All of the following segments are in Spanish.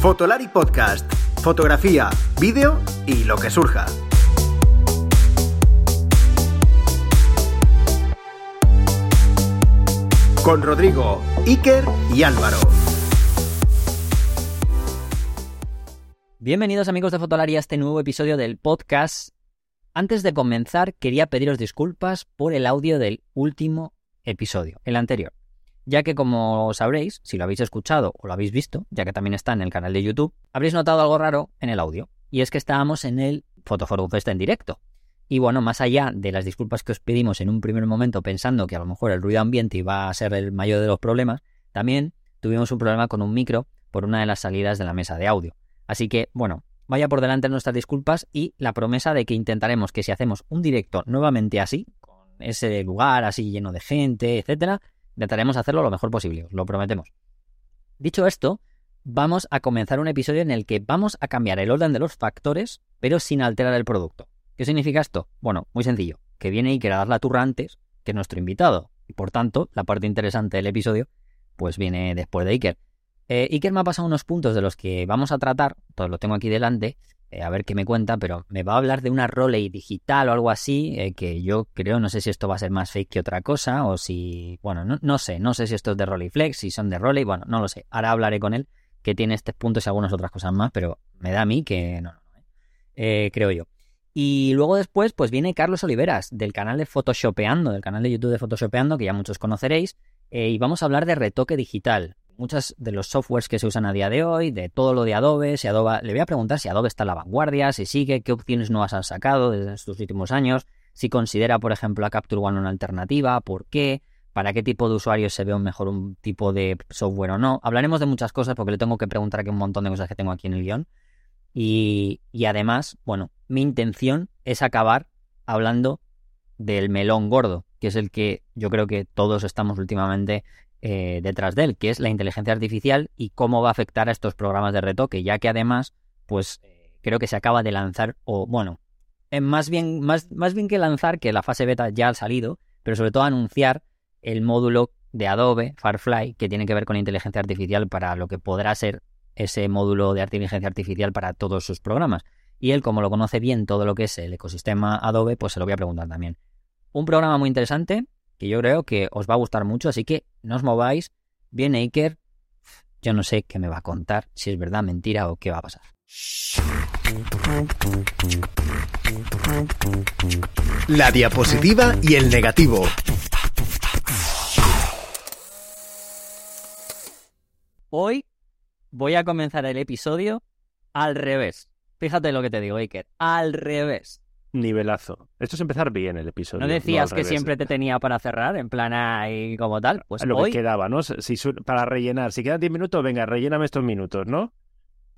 Fotolari Podcast. Fotografía, vídeo y lo que surja. Con Rodrigo, Iker y Álvaro. Bienvenidos amigos de Fotolari a este nuevo episodio del podcast. Antes de comenzar, quería pediros disculpas por el audio del último episodio, el anterior. Ya que como sabréis, si lo habéis escuchado o lo habéis visto, ya que también está en el canal de YouTube, habréis notado algo raro en el audio. Y es que estábamos en el Fotoforum Fest en directo. Y bueno, más allá de las disculpas que os pedimos en un primer momento pensando que a lo mejor el ruido ambiente iba a ser el mayor de los problemas, también tuvimos un problema con un micro por una de las salidas de la mesa de audio. Así que, bueno, vaya por delante nuestras disculpas y la promesa de que intentaremos que si hacemos un directo nuevamente así, con ese lugar así lleno de gente, etcétera, intentaremos hacerlo lo mejor posible, os lo prometemos. Dicho esto, vamos a comenzar un episodio en el que vamos a cambiar el orden de los factores, pero sin alterar el producto. ¿Qué significa esto? Bueno, muy sencillo, que viene Iker a dar la turra antes que nuestro invitado, y por tanto, la parte interesante del episodio, pues viene después de Iker. Eh, Iker me ha pasado unos puntos de los que vamos a tratar, todo lo tengo aquí delante, eh, a ver qué me cuenta, pero me va a hablar de una Roley digital o algo así, eh, que yo creo, no sé si esto va a ser más fake que otra cosa, o si, bueno, no, no sé, no sé si esto es de Rolleiflex, si son de Roley, bueno, no lo sé, ahora hablaré con él, que tiene estos puntos y algunas otras cosas más, pero me da a mí que no, no, no creo yo. Y luego después, pues viene Carlos Oliveras, del canal de Photoshopeando, del canal de YouTube de Photoshopeando, que ya muchos conoceréis, eh, y vamos a hablar de retoque digital. Muchos de los softwares que se usan a día de hoy, de todo lo de Adobe, si Adobe, le voy a preguntar si Adobe está en la vanguardia, si sigue, qué opciones nuevas han sacado desde estos últimos años, si considera, por ejemplo, a Capture One una alternativa, por qué, para qué tipo de usuarios se ve mejor un tipo de software o no. Hablaremos de muchas cosas porque le tengo que preguntar aquí un montón de cosas que tengo aquí en el guion. Y, y además, bueno, mi intención es acabar hablando del melón gordo, que es el que yo creo que todos estamos últimamente eh, detrás de él, que es la inteligencia artificial y cómo va a afectar a estos programas de retoque, ya que además, pues creo que se acaba de lanzar, o bueno, más bien, más, más bien que lanzar, que la fase beta ya ha salido, pero sobre todo anunciar el módulo de Adobe, Firefly, que tiene que ver con inteligencia artificial para lo que podrá ser ese módulo de inteligencia artificial para todos sus programas. Y él, como lo conoce bien todo lo que es el ecosistema Adobe, pues se lo voy a preguntar también. Un programa muy interesante que yo creo que os va a gustar mucho, así que no os mováis. Viene Iker, yo no sé qué me va a contar, si es verdad, mentira o qué va a pasar. La diapositiva y el negativo. Hoy voy a comenzar el episodio al revés. Fíjate lo que te digo, Iker. Al revés. Nivelazo. Esto es empezar bien el episodio. ¿No decías que siempre te tenía para cerrar, en plan ahí como tal? Pues lo hoy que quedaba, ¿no? Si, para rellenar. Si quedan 10 minutos, venga, relléname estos minutos, ¿no?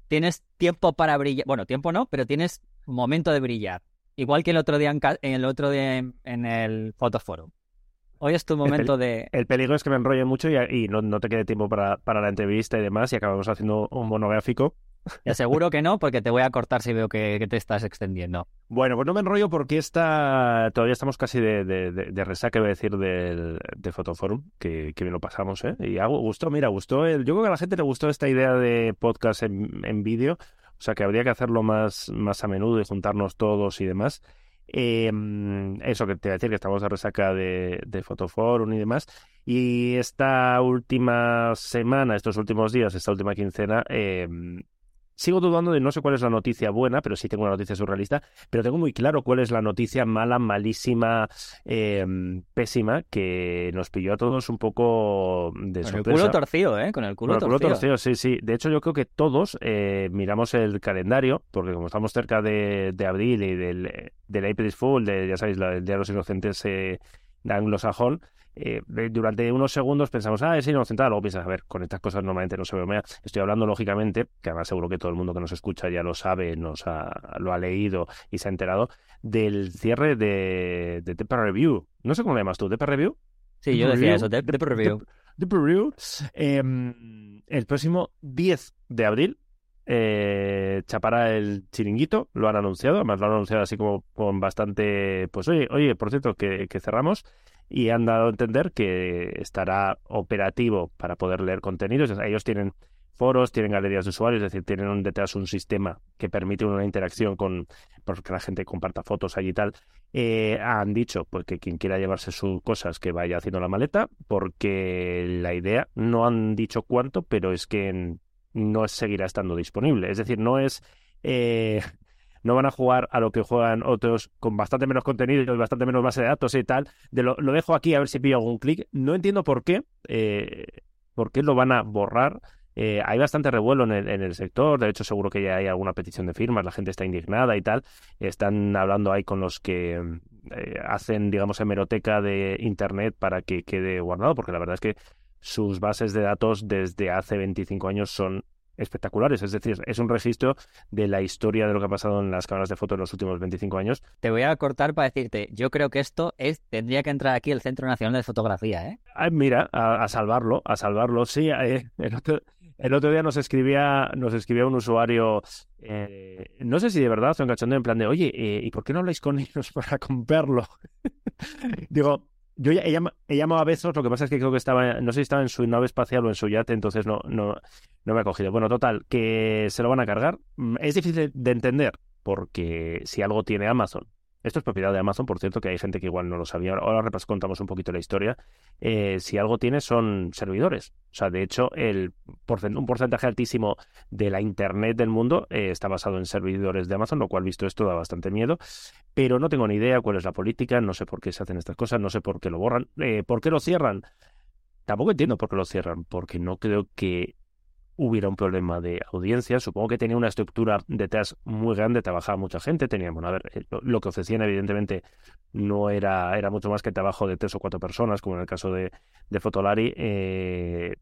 Tienes tiempo para brillar. Bueno, tiempo no, pero tienes momento de brillar. Igual que el otro día en, el otro día en, el Fotoforum. Hoy es tu momento el de... El peligro es que me enrolle mucho y, no, no, te quede tiempo para, para, la entrevista y demás y acabamos haciendo un monográfico te aseguro que no, porque te voy a cortar si veo que, te estás extendiendo. Bueno, pues no me enrollo porque esta, todavía estamos casi de, de, de, resaca, voy a decir, del, de Fotoforum, que, que lo pasamos, ¿eh? Y algo gustó, mira, gustó el... Yo creo que a la gente le gustó esta idea de podcast en, en vídeo, o sea que habría que hacerlo más, más a menudo y juntarnos todos y demás. Eh, eso que te voy a decir, que estamos de resaca de, de Fotoforum y demás. Y esta última semana, estos últimos días, esta última quincena, eh, Sigo dudando de no sé cuál es la noticia buena, pero sí tengo una noticia surrealista, pero tengo muy claro cuál es la noticia mala, malísima, eh, pésima, que nos pilló a todos un poco de sorpresa. Con el culo torcido, ¿eh? Con el culo, Con el culo torcido. sí, sí. De hecho, yo creo que todos eh, miramos el calendario, porque como estamos cerca de, abril y del, del April Fool, de, ya sabéis, el Día de los Inocentes eh, de anglosajón, eh, durante unos segundos pensamos, ah, es inocentada, luego piensas, a ver, con estas cosas normalmente no se bromea. Estoy hablando lógicamente, que además seguro que todo el mundo que nos escucha ya lo sabe, nos ha, lo ha leído y se ha enterado, del cierre de, de Review. No sé cómo le llamas tú, ¿Tepa Review? Sí, yo decía eso, Tepa Review. Review. Em, el próximo 10 de abril eh, chapará el chiringuito, lo han anunciado, además lo han anunciado así como con bastante, pues oye, oye, por cierto, que, cerramos y han dado a entender que estará operativo para poder leer contenidos. Ellos tienen foros, tienen galerías de usuarios, es decir, tienen detrás un sistema que permite una interacción con porque pues, la gente comparta fotos allí y tal. Eh, han dicho pues, que quien quiera llevarse sus cosas que vaya haciendo la maleta, porque la idea, no han dicho cuánto, pero es que no seguirá estando disponible. Es decir, no es... Eh, no van a jugar a lo que juegan otros con bastante menos contenido y bastante menos base de datos y tal. De lo, dejo aquí a ver si pillo algún clic. No entiendo por qué, eh, por qué lo van a borrar. Eh, hay bastante revuelo en el, sector, de hecho seguro que ya hay alguna petición de firmas, la gente está indignada y tal. Están hablando ahí con los que eh, hacen, digamos, hemeroteca de Internet para que quede guardado, porque la verdad es que sus bases de datos desde hace 25 años son espectaculares. Es decir, es un registro de la historia de lo que ha pasado en las cámaras de fotos en los últimos 25 años. Te voy a cortar para decirte, yo creo que esto es tendría que entrar aquí el Centro Nacional de Fotografía, ¿eh? mira, a, salvarlo, a salvarlo. Sí, eh, el, otro, día nos escribía, nos escribía un usuario, eh, no sé si de verdad, un cachondeo en plan de, oye, eh, ¿y por qué no habláis con ellos para comprarlo? Digo, yo he, llamado, a Bezos, lo que pasa es que creo que estaba, no sé si estaba en su nave espacial o en su yate, entonces no, no, no me ha cogido. Bueno, total, que se lo van a cargar. Mm, es difícil de entender, porque si algo tiene Amazon esto es propiedad de Amazon, por cierto, que hay gente que igual no lo sabía. Ahora contamos un poquito la historia. Eh, si algo tiene son servidores. O sea, de hecho, el un porcentaje altísimo de la Internet del mundo eh, está basado en servidores de Amazon, lo cual, visto esto, da bastante miedo. Pero no tengo ni idea cuál es la política, no sé por qué se hacen estas cosas, no sé por qué lo borran. Eh, ¿Por qué lo cierran? Tampoco entiendo por qué lo cierran, porque no creo que hubiera un problema de audiencia. Supongo que tenía una estructura detrás muy grande, trabajaba mucha gente, tenía, bueno, a ver, eh, lo, que ofrecían evidentemente no era, era mucho más que trabajo de tres o cuatro personas, como en el caso de, de Fotolari. Eh,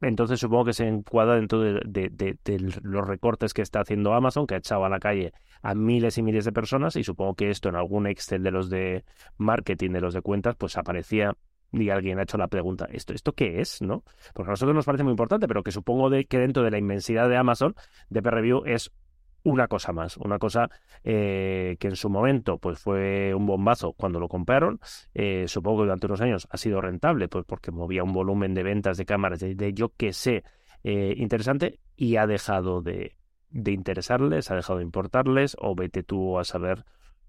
entonces supongo que se encuadra dentro de, de, los recortes que está haciendo Amazon, que ha echado a la calle a miles y miles de personas, y supongo que esto en algún Excel de los de marketing, de los de cuentas, pues aparecía y alguien ha hecho la pregunta, ¿esto, ¿esto qué es? ¿no? Porque a nosotros nos parece muy importante, pero que supongo de, que dentro de la inmensidad de Amazon, DP Review es una cosa más, una cosa eh, que en su momento pues fue un bombazo cuando lo compraron, eh, supongo que durante unos años ha sido rentable, pues porque movía un volumen de ventas de cámaras de, yo que sé eh, interesante y ha dejado de, de interesarles, ha dejado de importarles o vete tú a saber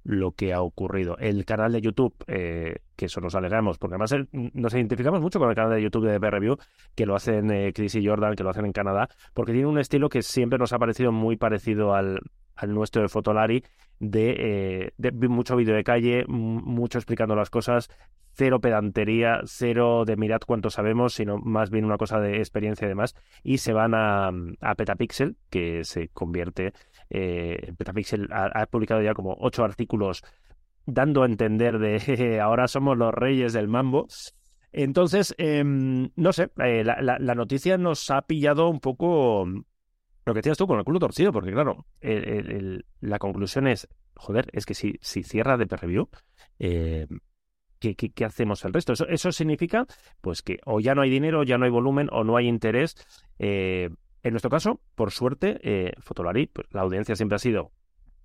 lo que ha ocurrido. El canal de YouTube, eh, que eso nos alegramos, porque además nos identificamos mucho con el canal de YouTube de B-Review, que lo hacen eh, Chris y Jordan, que lo hacen en Canadá, porque tiene un estilo que siempre nos ha parecido muy parecido al, nuestro de Fotolari, de, eh, mucho vídeo de calle, mucho explicando las cosas, cero pedantería, cero de mirad cuánto sabemos, sino más bien una cosa de experiencia y demás. Y se van a, a Petapixel, que se convierte, eh, Petapixel ha, publicado ya como ocho artículos dando a entender de ahora somos los reyes del mambo. Entonces, em, no sé, eh, la, noticia nos ha pillado un poco lo que decías tú con el culo torcido, porque claro, la conclusión es, joder, es que si, si cierra de Review, eh, ¿qué, hacemos el resto? Eso, eso significa pues que o ya no hay dinero, ya no hay volumen, o no hay interés. En nuestro caso, por suerte, eh, Fotolari, pues, la audiencia siempre ha sido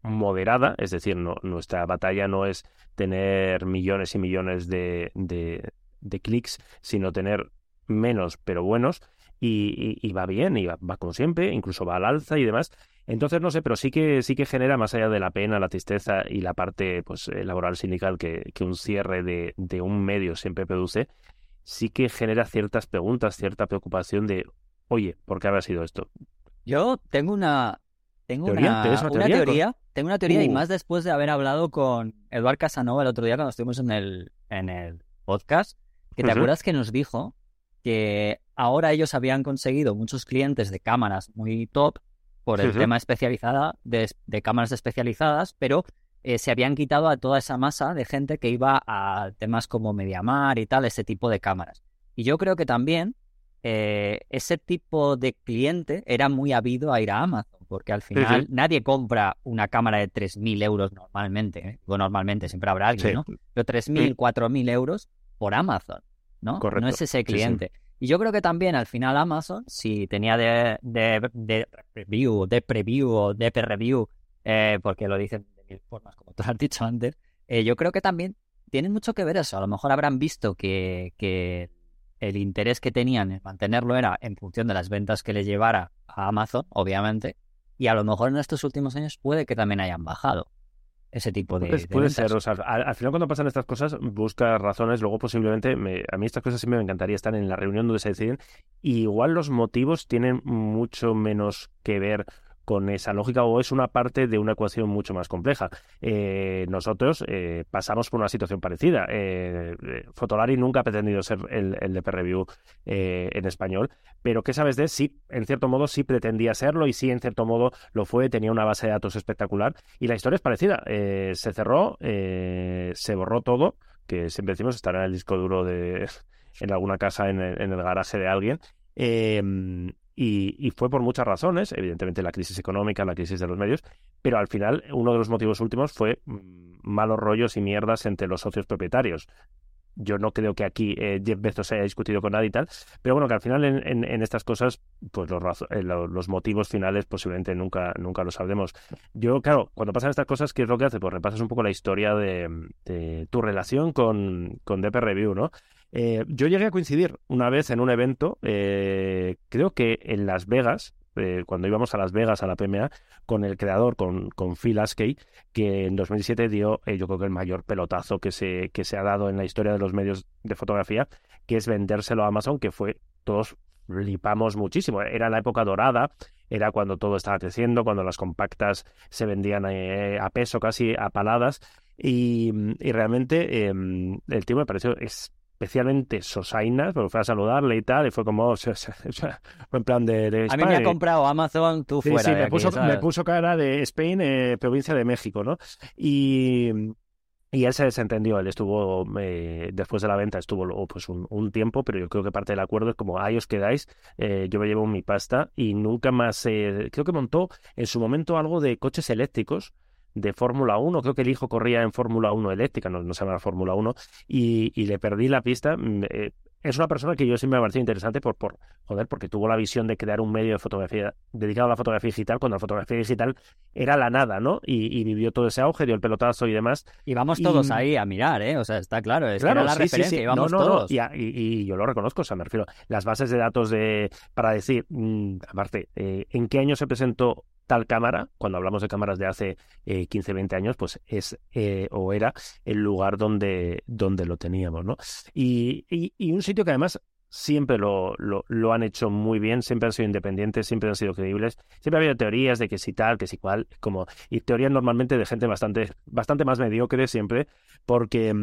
moderada, es decir, nuestra batalla no es tener millones y millones de, de, clics, sino tener menos pero buenos y, va bien, y va, como siempre, incluso va al alza y demás. Entonces, no sé, pero sí que, sí que genera, más allá de la pena, la tristeza y la parte pues, eh, laboral sindical que, un cierre de, un medio siempre produce, sí que genera ciertas preguntas, cierta preocupación de, oye, ¿por qué habrá sido esto? Yo tengo una, tengo una, teoría, tengo una teoría y uh. más después de haber hablado con Eduard Casanova el otro día cuando estuvimos en el, en el podcast, que te acuerdas que nos dijo que ahora ellos habían conseguido muchos clientes de cámaras muy top por el tema especializada de, cámaras especializadas, pero eh, se habían quitado a toda esa masa de gente que iba a temas como Mediamar y tal, ese tipo de cámaras. Y yo creo que también eh, ese tipo de cliente era muy habido a ir a Amazon, porque al final nadie compra una cámara de 3.000 euros normalmente, ¿eh? o normalmente siempre habrá alguien, ¿no? Pero 3.000, 4.000 euros por Amazon, ¿no? No es ese cliente. Y yo creo que también al final Amazon, si tenía de, de, de review, de preview o de review, eh, porque lo dicen de mil formas, como tú has dicho antes, eh, yo creo que también tiene mucho que ver eso. A lo mejor habrán visto que, que el interés que tenían en mantenerlo era en función de las ventas que le llevara a Amazon, obviamente, y a lo mejor en estos últimos años puede que también hayan bajado ese tipo de. Puede, puede ser, o sea, al, al, final cuando pasan estas cosas, buscas razones, luego posiblemente, me, a mí estas cosas siempre me encantaría estar en la reunión donde se deciden, y igual los motivos tienen mucho menos que ver con esa lógica o es una parte de una ecuación mucho más compleja. Eh, nosotros eh, pasamos por una situación parecida. Eh, Fotolari nunca ha pretendido ser el, el de Review en español, pero ¿qué sabes de? Sí, en cierto modo sí pretendía serlo y sí, en cierto modo lo fue, tenía una base de datos espectacular y la historia es parecida. se cerró, se borró todo, que siempre decimos estará en el disco duro de en alguna casa en el, garaje de alguien. Y, y, fue por muchas razones, evidentemente la crisis económica, la crisis de los medios, pero al final uno de los motivos últimos fue mm, malos rollos y mierdas entre los socios propietarios. Yo no creo que aquí eh, Jeff Bezos haya discutido con nadie y tal, pero bueno, que al final en, estas cosas, pues los, eh, los, motivos finales posiblemente nunca, nunca lo sabremos. Yo, claro, cuando pasan estas cosas, ¿qué es lo que hace? Pues repasas un poco la historia de, de tu relación con, con DP Review, ¿no? Eh, yo llegué a coincidir una vez en un evento, eh, creo que en Las Vegas, eh, cuando íbamos a Las Vegas a la PMA, con el creador, con, con Phil Askey, que en 2007 dio, yo creo que el mayor pelotazo que se, que se ha dado en la historia de los medios de fotografía, que es vendérselo a Amazon, que fue, todos flipamos muchísimo. Era la época dorada, era cuando todo estaba creciendo, cuando las compactas se vendían a peso, casi a paladas. Y, realmente eh, el tío me pareció especialmente Sosainas, porque fue a saludarle y tal, y fue como, o sea, o sea, en plan de, de A mí me ha comprado Amazon, tú sí, fuera sí, de me, aquí, puso, me puso cara de Spain, eh, provincia de México, ¿no? Y, y él se desentendió, él estuvo, eh, después de la venta, estuvo pues un, un, tiempo, pero yo creo que parte del acuerdo es como, ahí os quedáis, eh, yo me llevo mi pasta y nunca más, eh, creo que montó en su momento algo de coches eléctricos, de Fórmula 1, creo que el hijo corría en Fórmula 1 eléctrica, no, no se llama Fórmula 1, y, y, le perdí la pista. Eh, es una persona que yo siempre me ha parecido interesante por, por, joder, porque tuvo la visión de crear un medio de fotografía dedicado a la fotografía digital, cuando la fotografía digital era la nada, ¿no? Y, y vivió todo ese auge, dio el pelotazo y demás. Y vamos todos ahí a mirar, ¿eh? O sea, está claro, es claro, que era la sí, referencia, sí, sí. y vamos no, no, todos. No. Y, y, yo lo reconozco, o sea, me refiero, las bases de datos de, para decir, mmm, aparte, eh, ¿en qué año se presentó tal cámara, cuando hablamos de cámaras de hace eh, 15, 20 años, pues es eh, o era el lugar donde, donde lo teníamos, ¿no? Y, y, y un sitio que además siempre lo, lo, han hecho muy bien, siempre han sido independientes, siempre han sido creíbles, siempre ha habido teorías de que si tal, que si cual, como, y teorías normalmente de gente bastante, bastante más mediocre siempre, porque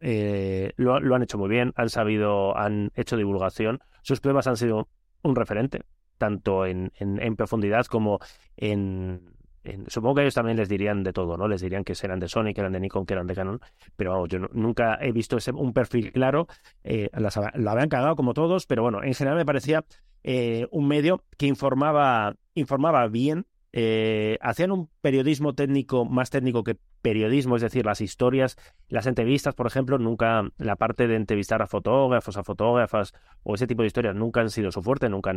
eh, lo, lo han hecho muy bien, han sabido, han hecho divulgación, sus pruebas han sido un referente, tanto en, en, en profundidad como en, en, supongo que ellos también les dirían de todo, ¿no? Les dirían que eran de Sony, que eran de Nikon, que eran de Canon, pero yo nunca he visto ese, un perfil claro, eh, las, la habían cagado como todos, pero bueno, en general me parecía eh, un medio que informaba, informaba bien, eh, hacían un periodismo técnico más técnico que periodismo, es decir, las historias, las entrevistas, por ejemplo, nunca, la parte de entrevistar a fotógrafos, a fotógrafas o ese tipo de historias nunca han sido su fuerte, nunca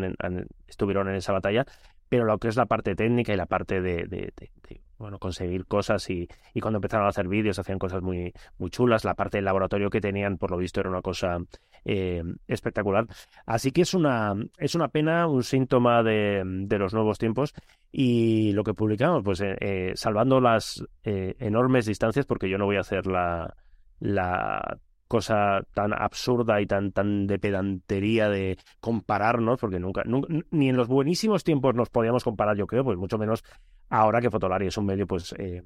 estuvieron en esa batalla, pero lo que es la parte técnica y la parte de, bueno, conseguir cosas y, y, cuando empezaron a hacer vídeos hacían cosas muy, muy chulas, la parte del laboratorio que tenían, por lo visto, era una cosa eh, espectacular. Así que es una, es una pena, un síntoma de los nuevos tiempos y lo que publicamos, pues eh, eh, salvando las enormes distancias, porque yo no voy a hacer la, la cosa tan absurda y tan, tan de pedantería de compararnos, porque nunca, nunca, ni en los buenísimos tiempos nos podíamos comparar, yo creo, pues mucho menos ahora que Fotolari es un medio, pues, eh,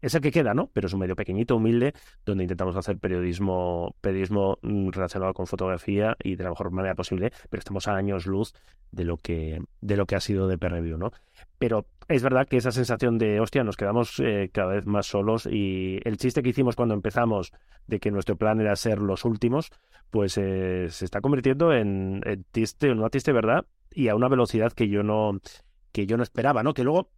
es el que queda, ¿no? Pero es un medio pequeñito, humilde, donde intentamos hacer periodismo, periodismo relacionado con fotografía y de la mejor manera posible, pero estamos a años luz de lo que, de lo que ha sido de Review, ¿no? Pero es verdad que esa sensación de, hostia, nos quedamos eh, cada vez más solos y el chiste que hicimos cuando empezamos de que nuestro plan era ser los últimos, pues eh, se está convirtiendo en, en triste, en una triste verdad y a una velocidad que yo no, que yo no esperaba, ¿no? Que luego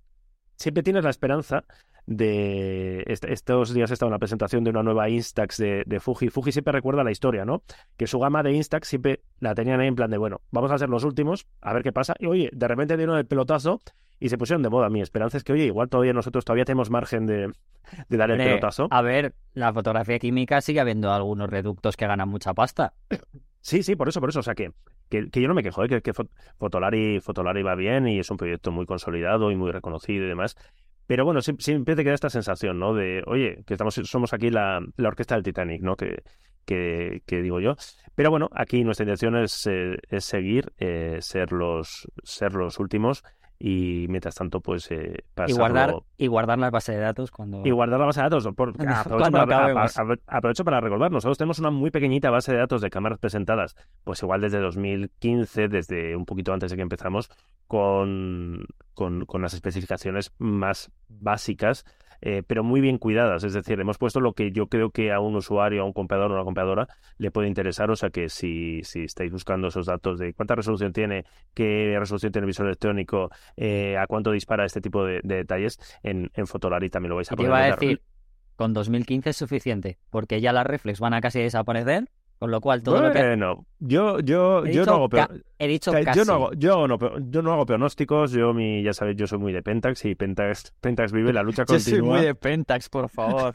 siempre tienes la esperanza de estos días he estado en la presentación de una nueva Instax de, de, Fuji. Fuji siempre recuerda la historia, ¿no? Que su gama de Instax siempre la tenían ahí en plan de, bueno, vamos a ser los últimos, a ver qué pasa. Y oye, de repente dieron el pelotazo y se pusieron de moda. Mi esperanza es que, oye, igual todavía nosotros todavía tenemos margen de, de dar el pelotazo. A ver, la fotografía química sigue habiendo algunos reductos que ganan mucha pasta. Sí, sí, por eso, por eso. O sea, que, que, yo no me quejo, ¿eh? que, que Fotolari, Fotolari va bien y es un proyecto muy consolidado y muy reconocido y demás. Pero bueno, siempre te queda esta sensación, ¿no? De, oye, que estamos, somos aquí la, la orquesta del Titanic, ¿no? Que, que, que, digo yo. Pero bueno, aquí nuestra intención es, eh, es seguir, eh, ser, los, ser los últimos y mientras tanto pues eh, y guardar y guardar la base de datos cuando y guardar la base de datos por... aprovecho, para, aprovecho para recordar nosotros tenemos una muy pequeñita base de datos de cámaras presentadas pues igual desde 2015 desde un poquito antes de que empezamos con, con, con las especificaciones más básicas eh, pero muy bien cuidadas. Es decir, hemos puesto lo que yo creo que a un usuario, a un comprador o una compradora le puede interesar. O sea que si, si estáis buscando esos datos de cuánta resolución tiene, qué resolución tiene el visor electrónico, eh, a cuánto dispara este tipo de, detalles, en, en Fotolari también lo vais a poder ver. a decir, con 2015 es suficiente, porque ya las reflex van a casi desaparecer con lo cual, todo lo que. Bueno, yo, yo, yo no hago He dicho casi. Yo no hago, yo no, yo no hago pronósticos. Yo, mi, ya sabéis, yo soy muy de Pentax y Pentax, Pentax vive la lucha continua. Yo soy muy de Pentax, por favor.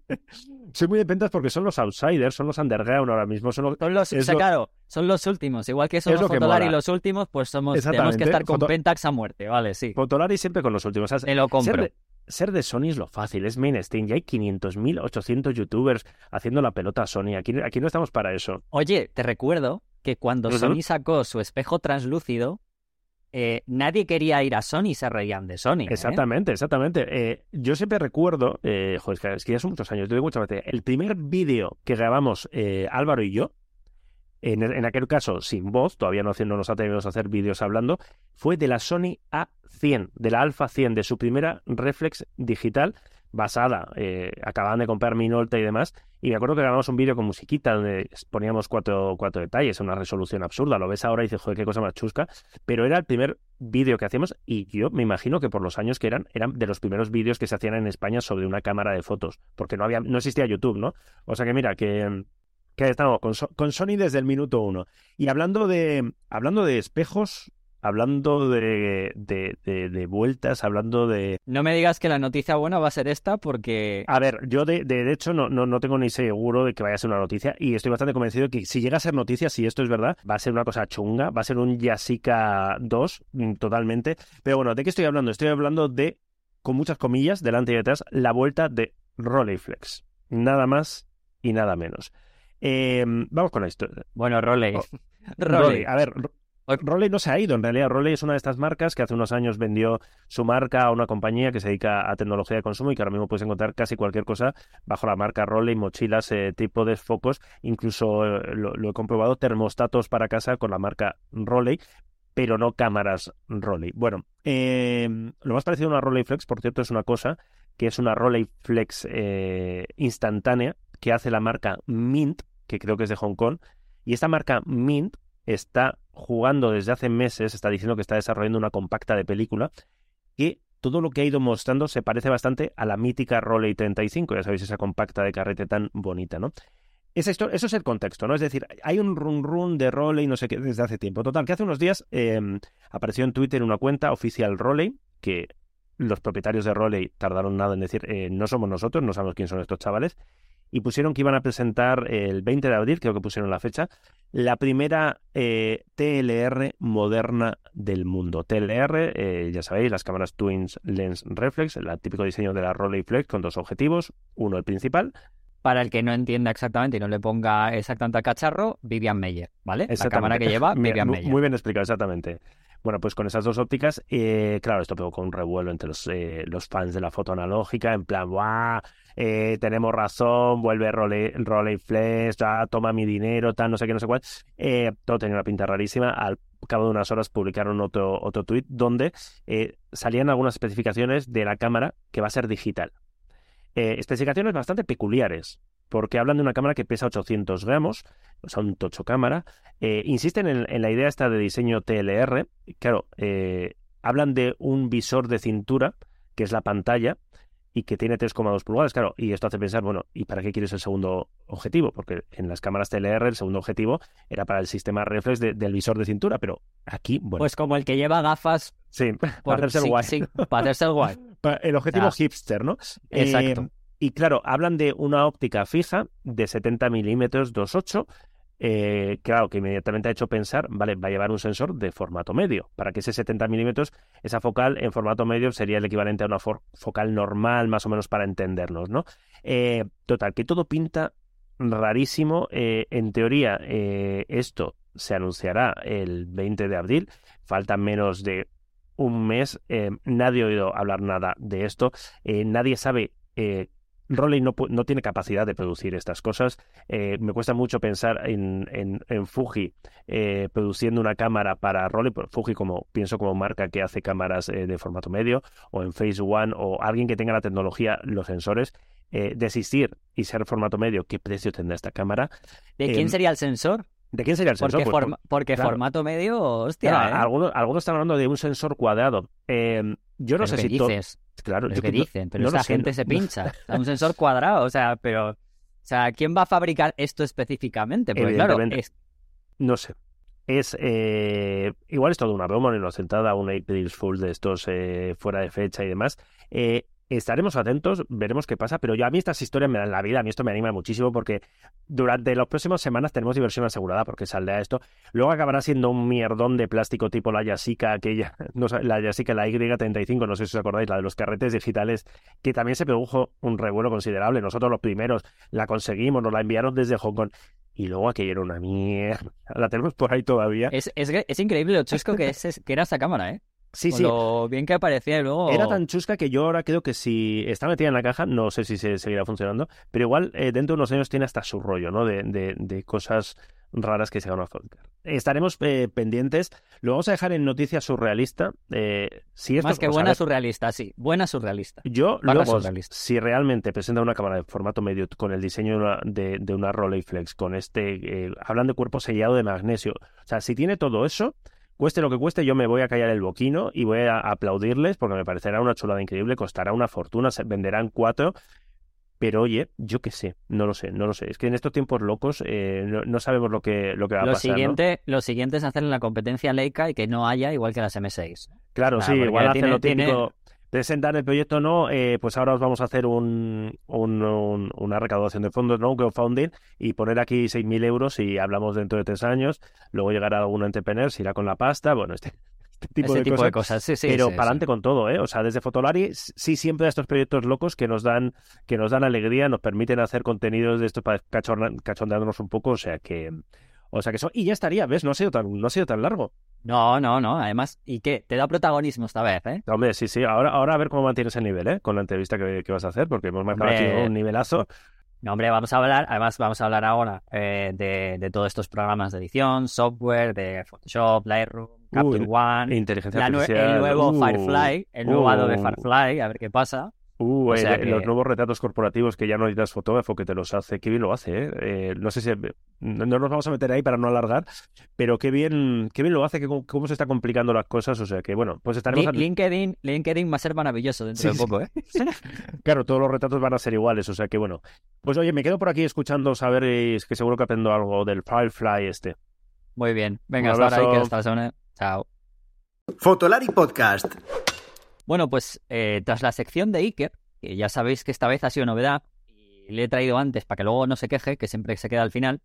soy muy de Pentax porque son los outsiders, son los underground ahora mismo. Son los, claro, son los últimos. Igual que somos Fotolari los últimos, pues somos, tenemos que estar con Pentax a muerte, ¿vale? Sí. Fotolari siempre con los últimos. Me lo compro ser de Sony es lo fácil, es mainstream. Ya hay 500.000, 800 youtubers haciendo la pelota a Sony. Aquí, aquí no estamos para eso. Oye, te recuerdo que cuando Sony sacó su espejo translúcido, eh, nadie quería ir a Sony, se reían de Sony. ¿eh? Exactamente, exactamente. Eh, yo siempre recuerdo, joder, es que ya son muchos años, te digo muchas veces, el primer vídeo que grabamos Álvaro y yo, en, aquel caso sin voz, todavía no, no nos atrevimos a hacer vídeos hablando, fue de la Sony A100, de la Alpha 100, de su primera reflex digital basada, eh, acababan de comprar Minolta y demás, y me acuerdo que grabamos un vídeo con musiquita donde poníamos cuatro, cuatro detalles, una resolución absurda, lo ves ahora y dices, joder, qué cosa más chusca, pero era el primer vídeo que hacíamos y yo me imagino que por los años que eran, eran de los primeros vídeos que se hacían en España sobre una cámara de fotos, porque no había, no existía YouTube, ¿no? O sea que mira, que que estamos con, Sony desde el minuto uno. Y hablando de, hablando de espejos, hablando de, de, vueltas, hablando de... No me digas que la noticia buena va a ser esta porque... A ver, yo de, de, hecho no, no, no, tengo ni seguro de que vaya a ser una noticia y estoy bastante convencido que si llega a ser noticia, si esto es verdad, va a ser una cosa chunga, va a ser un Yasica 2 mm, totalmente. Pero bueno, ¿de qué estoy hablando? Estoy hablando de, con muchas comillas, delante y detrás, la vuelta de Rolleiflex. Nada más y nada menos. Em, vamos con la historia. Bueno, Roley. Oh, a ver, Roley no se ha ido. En realidad, Roley es una de estas marcas que hace unos años vendió su marca a una compañía que se dedica a tecnología de consumo y que ahora mismo puedes encontrar casi cualquier cosa bajo la marca Roley, mochilas, eh, tipo de focos, incluso eh, lo, he comprobado, termostatos para casa con la marca Roley, pero no cámaras Roley. Bueno, em, lo más parecido a una Roley Flex, por cierto, es una cosa que es una Roley Flex eh, instantánea que hace la marca Mint, que creo que es de Hong Kong. Y esta marca Mint está jugando desde hace meses, está diciendo que está desarrollando una compacta de película, que todo lo que ha ido mostrando se parece bastante a la mítica Roley 35, ya sabéis, esa compacta de carrete tan bonita, ¿no? eso es el contexto, ¿no? Es decir, hay un run run de Roley, no sé qué, desde hace tiempo. Total, que hace unos días em, apareció en Twitter una cuenta oficial Roley, que los propietarios de Roley tardaron nada en decir, eh, no somos nosotros, no sabemos quién son estos chavales, y pusieron que iban a presentar el 20 de abril, creo que pusieron la fecha, la primera eh, TLR moderna del mundo. TLR, eh, ya sabéis, las cámaras Twins Lens Reflex, el típico diseño de la Rolleiflex con dos objetivos, uno el principal. Para el que no entienda exactamente y no le ponga exactamente al cacharro, Vivian Meyer, ¿vale? La cámara que lleva Vivian Meyer. Muy bien explicado, exactamente. Bueno, pues con esas dos ópticas, eh, claro, esto pegó con un revuelo entre los, los fans de la foto analógica, en plan, ¡guau! eh, tenemos razón, vuelve Roley Flex, toma mi dinero, tal, no sé qué, no sé cuál. Eh, todo tenía una pinta rarísima. Al cabo de unas horas publicaron otro, otro tweet donde eh, salían algunas especificaciones de la cámara que va a ser digital. Eh, especificaciones bastante peculiares, porque hablan de una cámara que pesa 800 gramos, o sea, un tocho cámara. insisten en, en, la idea esta de diseño TLR. Claro, hablan de un visor de cintura, que es la pantalla, y que tiene 3,2 pulgadas, claro, y esto hace pensar, bueno, ¿y para qué quieres el segundo objetivo? Porque en las cámaras TLR el segundo objetivo era para el sistema reflex del visor de cintura, pero aquí, bueno. Pues como el que lleva gafas. Sí, para hacerse el guay. Sí, para hacerse el guay. el objetivo hipster, ¿no? Exacto. Eh, y claro, hablan de una óptica fija de 70 milímetros 2.8 eh, claro, que inmediatamente ha hecho pensar, vale, va a llevar un sensor de formato medio. Para que ese 70 milímetros, esa focal en formato medio sería el equivalente a una focal normal, más o menos para entendernos, ¿no? Eh, total, que todo pinta rarísimo. Eh, en teoría, esto se anunciará el 20 de abril. Falta menos de un mes. nadie ha oído hablar nada de esto. nadie sabe Rolling no, no, tiene capacidad de producir estas cosas. Eh, me cuesta mucho pensar en, en, Fuji eh, produciendo una cámara para Rolling, Fuji como pienso como marca que hace cámaras eh, de formato medio, o en Phase One, o alguien que tenga la tecnología, los sensores, desistir y ser formato medio, ¿qué precio tendrá esta cámara? ¿De quién sería el sensor? ¿De quién sería el sensor? Porque, pues, porque formato medio, hostia. algunos, algunos, están hablando de un sensor cuadrado. yo no sé si dices? Claro, yo que dicen, pero esta gente se pincha. un sensor cuadrado, o sea, pero. O sea, ¿quién va a fabricar esto específicamente? Porque claro, No sé. Es. Eh... Igual es todo una broma, una sentada, un April Full de estos eh, fuera de fecha y demás. Estaremos atentos, veremos qué pasa, pero yo a mí estas historias me dan la vida, a mí esto me anima muchísimo porque durante las próximas semanas tenemos diversión asegurada porque saldrá esto. Luego acabará siendo un mierdón de plástico tipo la Yasica, aquella, no, la Yasica, la Y35, no sé si os acordáis, la de los carretes digitales, que también se produjo un revuelo considerable. Nosotros los primeros la conseguimos, nos la enviaron desde Hong Kong y luego aquello era una mierda. La tenemos por ahí todavía. Es, es, es increíble lo chusco que, es, que era esa cámara, ¿eh? Sí, sí. Lo bien que aparecía y luego. Era tan chusca que yo ahora creo que si está metida en la caja, no sé si se seguirá funcionando, pero igual eh, dentro de unos años tiene hasta su rollo, ¿no? De, de, cosas raras que se van a fabricar. Estaremos eh, pendientes. Lo vamos a dejar en noticia surrealista. Eh, si Más que buena surrealista, sí. Buena surrealista. Yo, luego, si realmente presenta una cámara de formato medio con el diseño de una, de, de una Rolleiflex, con este. hablan de cuerpo sellado de magnesio. O sea, si tiene todo eso Cueste lo que cueste, yo me voy a callar el boquino y voy a aplaudirles porque me parecerá una chulada increíble, costará una fortuna, se venderán cuatro. Pero oye, yo qué sé, no lo sé, no lo sé. Es que en estos tiempos locos eh, no, sabemos lo que, lo que va a lo pasar. Siguiente, Lo siguiente es hacer la competencia Leica y que no haya igual que las M6. Claro, sí, igual hacen lo típico presentar el proyecto no, eh, pues ahora os vamos a hacer un, una recaudación de fondos, ¿no? Un crowdfunding y poner aquí 6.000 euros y hablamos dentro de tres años. Luego llegará algún entrepreneur, se irá con la pasta. Bueno, este, este tipo, de, cosas. Sí, sí, pero para adelante con todo, ¿eh? O sea, desde Fotolari sí siempre estos proyectos locos que nos dan que nos dan alegría, nos permiten hacer contenidos de estos para cachondearnos un poco, o sea que o sea que eso y ya estaría, ¿ves? No ha sido tan no ha sido tan largo. No, no, no. Además, ¿y qué? Te da protagonismo esta vez, ¿eh? Hombre, sí, sí. Ahora, ahora a ver cómo mantienes el nivel, ¿eh? Con la entrevista que, vas a hacer, porque hemos marcado aquí un nivelazo. No, hombre, vamos a hablar, además vamos a hablar ahora eh, de, de, todos estos programas de edición, software, de Photoshop, Lightroom, Capture One, inteligencia artificial. el nuevo uh, Firefly, el nuevo Adobe uh. Firefly, a ver qué pasa. Uh, los nuevos retratos corporativos que ya no necesitas fotógrafo que te los hace. Qué bien lo hace, ¿eh? eh no sé si... No, nos vamos a meter ahí para no alargar, pero qué bien, qué bien lo hace, que, cómo se está complicando las cosas. O sea que, bueno, pues estaremos... LinkedIn, LinkedIn va a ser maravilloso dentro de poco, ¿eh? claro, todos los retratos van a ser iguales, o sea que, bueno. Pues oye, me quedo por aquí escuchando, saber que seguro que aprendo algo del Firefly este. Muy bien. Venga, hasta ahora y que hasta la Chao. Fotolari Podcast. Bueno, pues eh, tras la sección de Iker, que ya sabéis que esta vez ha sido novedad y le he traído antes para que luego no se queje, que siempre se queda al final,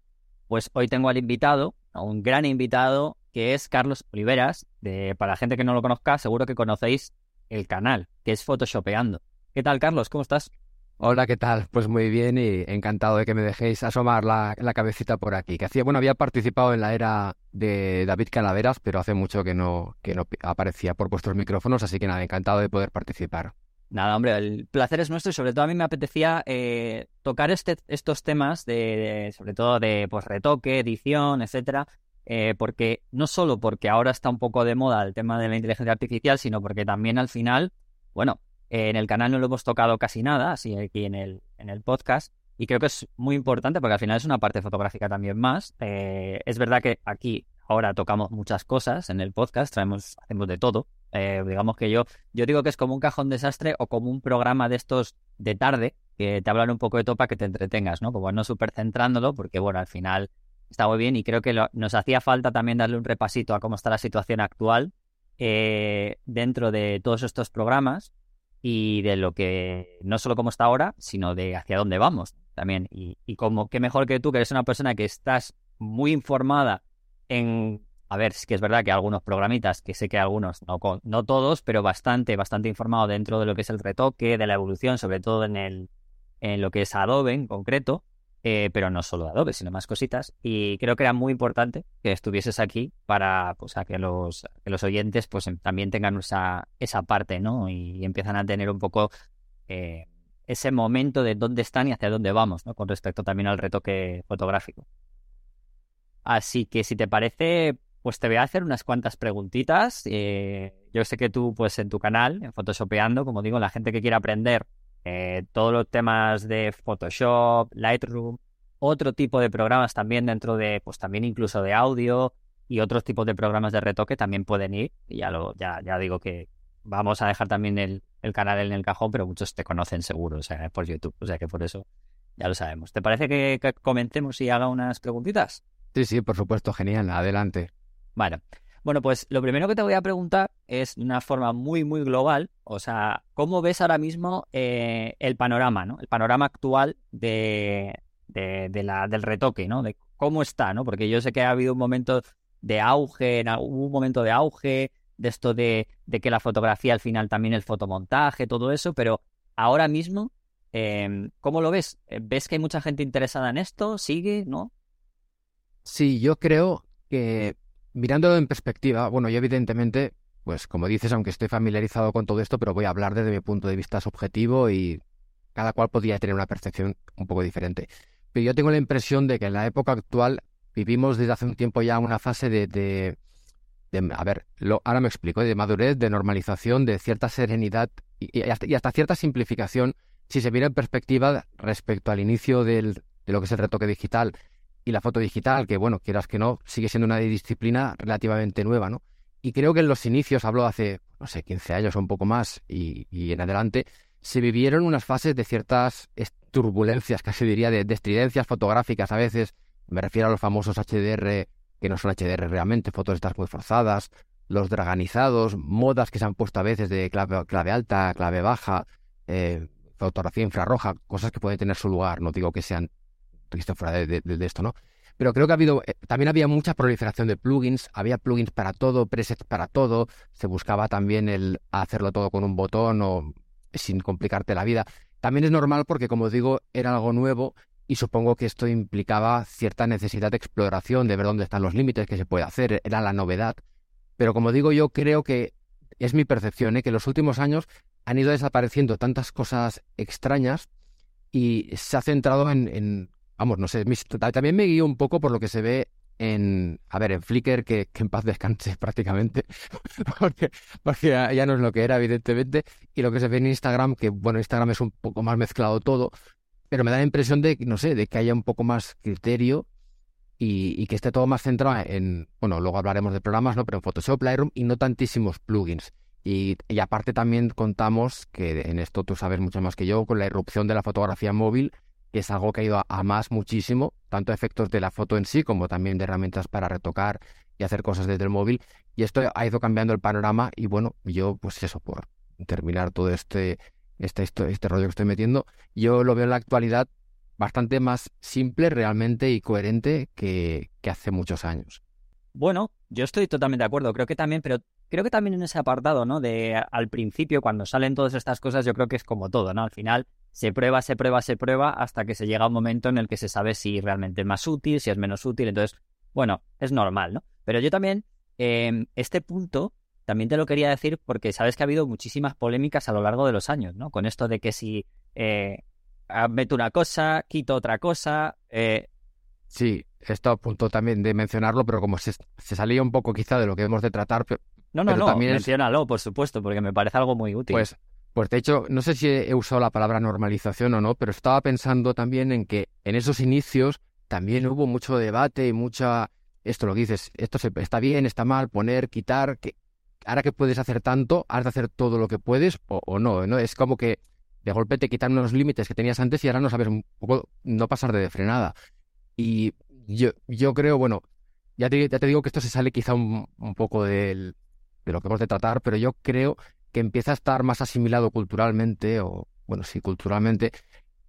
pues hoy tengo al invitado, a un gran invitado, que es Carlos Oliveras. De, para la gente que no lo conozca, seguro que conocéis el canal, que es Photoshopeando. ¿Qué tal, Carlos? ¿Cómo estás? Hola, ¿qué tal? Pues muy bien y encantado de que me dejéis asomar la, cabecita por aquí. Que hacía, bueno, había participado en la era de David Calaveras, pero hace mucho que no, que no aparecía por vuestros micrófonos, así que nada, encantado de poder participar. Nada, hombre, el placer es nuestro y sobre todo a mí me apetecía eh, tocar este, estos temas de, sobre todo de pues retoque, edición, etcétera, eh, porque no solo porque ahora está un poco de moda el tema de la inteligencia artificial, sino porque también al final, bueno, en el canal no lo hemos tocado casi nada, así aquí en el, en el podcast. Y creo que es muy importante porque al final es una parte fotográfica también más. Eh, es verdad que aquí ahora tocamos muchas cosas en el podcast, traemos, hacemos de todo. Eh, digamos que yo, yo digo que es como un cajón desastre o como un programa de estos de tarde que te hablan un poco de topa que te entretengas, ¿no? Como no súper centrándolo, porque bueno, al final está muy bien y creo que nos hacía falta también darle un repasito a cómo está la situación actual eh, dentro de todos estos programas y de lo que, no solo cómo está ahora, sino de hacia dónde vamos también. Y, y como, qué mejor que tú, que eres una persona que estás muy informada en... A ver, es que es verdad que algunos programitas, que sé que algunos, no, no todos, pero bastante, bastante informado dentro de lo que es el retoque, de la evolución, sobre todo en, el, en lo que es Adobe en concreto, eh, pero no solo Adobe, sino más cositas. Y creo que era muy importante que estuvieses aquí para pues, a que, los, que los oyentes pues, em, también tengan esa, esa parte, ¿no? Y, empiezan a tener un poco eh, ese momento de dónde están y hacia dónde vamos, ¿no? Con respecto también al retoque fotográfico. Así que si te parece, pues te voy a hacer unas cuantas preguntitas. Eh, yo sé que tú, pues en tu canal, en Photoshopeando, como digo, la gente que quiere aprender eh, todos los temas de Photoshop, Lightroom, otro tipo de programas también dentro de, pues también incluso de audio y otros tipos de programas de retoque también pueden ir. Y ya lo, ya, ya digo que vamos a dejar también el, canal en el cajón, pero muchos te conocen seguro, o sea, por YouTube, o sea que por eso ya lo sabemos. ¿Te parece que, que comencemos y haga unas preguntitas? Sí, sí, por supuesto, genial, adelante. Bueno, bueno, pues lo primero que te voy a preguntar es de una forma muy, muy global, o sea, ¿cómo ves ahora mismo eh, el panorama, ¿no? El panorama actual de, de, la, del retoque, ¿no? De cómo está, ¿no? Porque yo sé que ha habido un momento de auge, hubo un momento de auge de esto de, de, que la fotografía al final también el fotomontaje, todo eso, pero ahora mismo, em, ¿cómo lo ves? ¿Ves que hay mucha gente interesada en esto? ¿Sigue? ¿No? Sí, yo creo que mirándolo en perspectiva, bueno, yo evidentemente, pues como dices, aunque estoy familiarizado con todo esto, pero voy a hablar desde mi punto de vista subjetivo y cada cual podría tener una percepción un poco diferente. Pero yo tengo la impresión de que en la época actual vivimos desde hace un tiempo ya una fase de, de, a ver, lo, ahora me explico, de madurez, de normalización, de cierta serenidad y, hasta, y hasta, cierta simplificación si se mira en perspectiva respecto al inicio del, de lo que es el retoque digital y la foto digital, que bueno, quieras que no, sigue siendo una disciplina relativamente nueva, ¿no? Y creo que en los inicios, hablo hace, no sé, 15 años o un poco más y, en adelante, se vivieron unas fases de ciertas turbulencias, casi diría, de, estridencias fotográficas a veces. Me refiero a los famosos HDR, que no son HDR realmente, fotos estas muy forzadas, los draganizados, modas que se han puesto a veces de clave, clave alta, clave baja, eh, fotografía infrarroja, cosas que pueden tener su lugar, no digo que sean estoy fuera de, esto, ¿no? Pero creo que ha habido, eh, también había mucha proliferación de plugins, había plugins para todo, presets para todo, se buscaba también el hacerlo todo con un botón o sin complicarte la vida. También es normal porque, como digo, era algo nuevo y supongo que esto implicaba cierta necesidad de exploración, de ver dónde están los límites, que se puede hacer, era la novedad. Pero como digo, yo creo que es mi percepción, ¿eh? que en los últimos años han ido desapareciendo tantas cosas extrañas y se ha centrado en vamos, no sé, también me guío un poco por lo que se ve en, a ver, en Flickr, que, en paz descanse prácticamente, porque, porque ya, no es lo que era, evidentemente, y lo que se ve en Instagram, que bueno, Instagram es un poco más mezclado todo, pero me da la impresión de, no sé, de que haya un poco más criterio y, que esté todo más centrado en, bueno, luego hablaremos de programas, ¿no? Pero en Photoshop, Lightroom y no tantísimos plugins. Y, y aparte también contamos, que en esto tú sabes mucho más que yo, con la irrupción de la fotografía móvil, que es algo que ha ido a, más muchísimo, tanto efectos de la foto en sí como también de herramientas para retocar y hacer cosas desde el móvil. Y esto ha ido cambiando el panorama y bueno, yo pues eso, por terminar todo este, este, este rollo que estoy metiendo, yo lo veo en la actualidad bastante más simple realmente y coherente que, que hace muchos años. Bueno, yo estoy totalmente de acuerdo, creo que también, pero creo que también en ese apartado, ¿no? De al principio, cuando salen todas estas cosas, yo creo que es como todo, ¿no? Al final se prueba, se prueba, se prueba hasta que se llega a un momento en el que se sabe si realmente es más útil, si es menos útil. Entonces, bueno, es normal, ¿no? Pero yo también, eh, este punto, también te lo quería decir porque sabes que ha habido muchísimas polémicas a lo largo de los años, ¿no? Con esto de que si eh, meto una cosa, quito otra cosa. Eh... Sí, esto a punto también de mencionarlo, pero como se, salía un poco quizá de lo que hemos de tratar. No, no, no, también menciónalo, por supuesto, porque me parece algo muy útil. Pues pues de hecho, no sé si he usado la palabra normalización o no, pero estaba pensando también en que en esos inicios también hubo mucho debate y mucha... Esto lo que dices, esto se, está bien, está mal, poner, quitar, que ahora que puedes hacer tanto, has de hacer todo lo que puedes o, no, ¿no? Es como que de golpe te quitan unos límites que tenías antes y ahora no sabes un poco, no pasar de frenada. Y yo, yo creo, bueno, ya te, ya te digo que esto se sale quizá un, un poco del, de lo que hemos de tratar, pero yo creo que empieza a estar más asimilado culturalmente, o bueno, sí, culturalmente,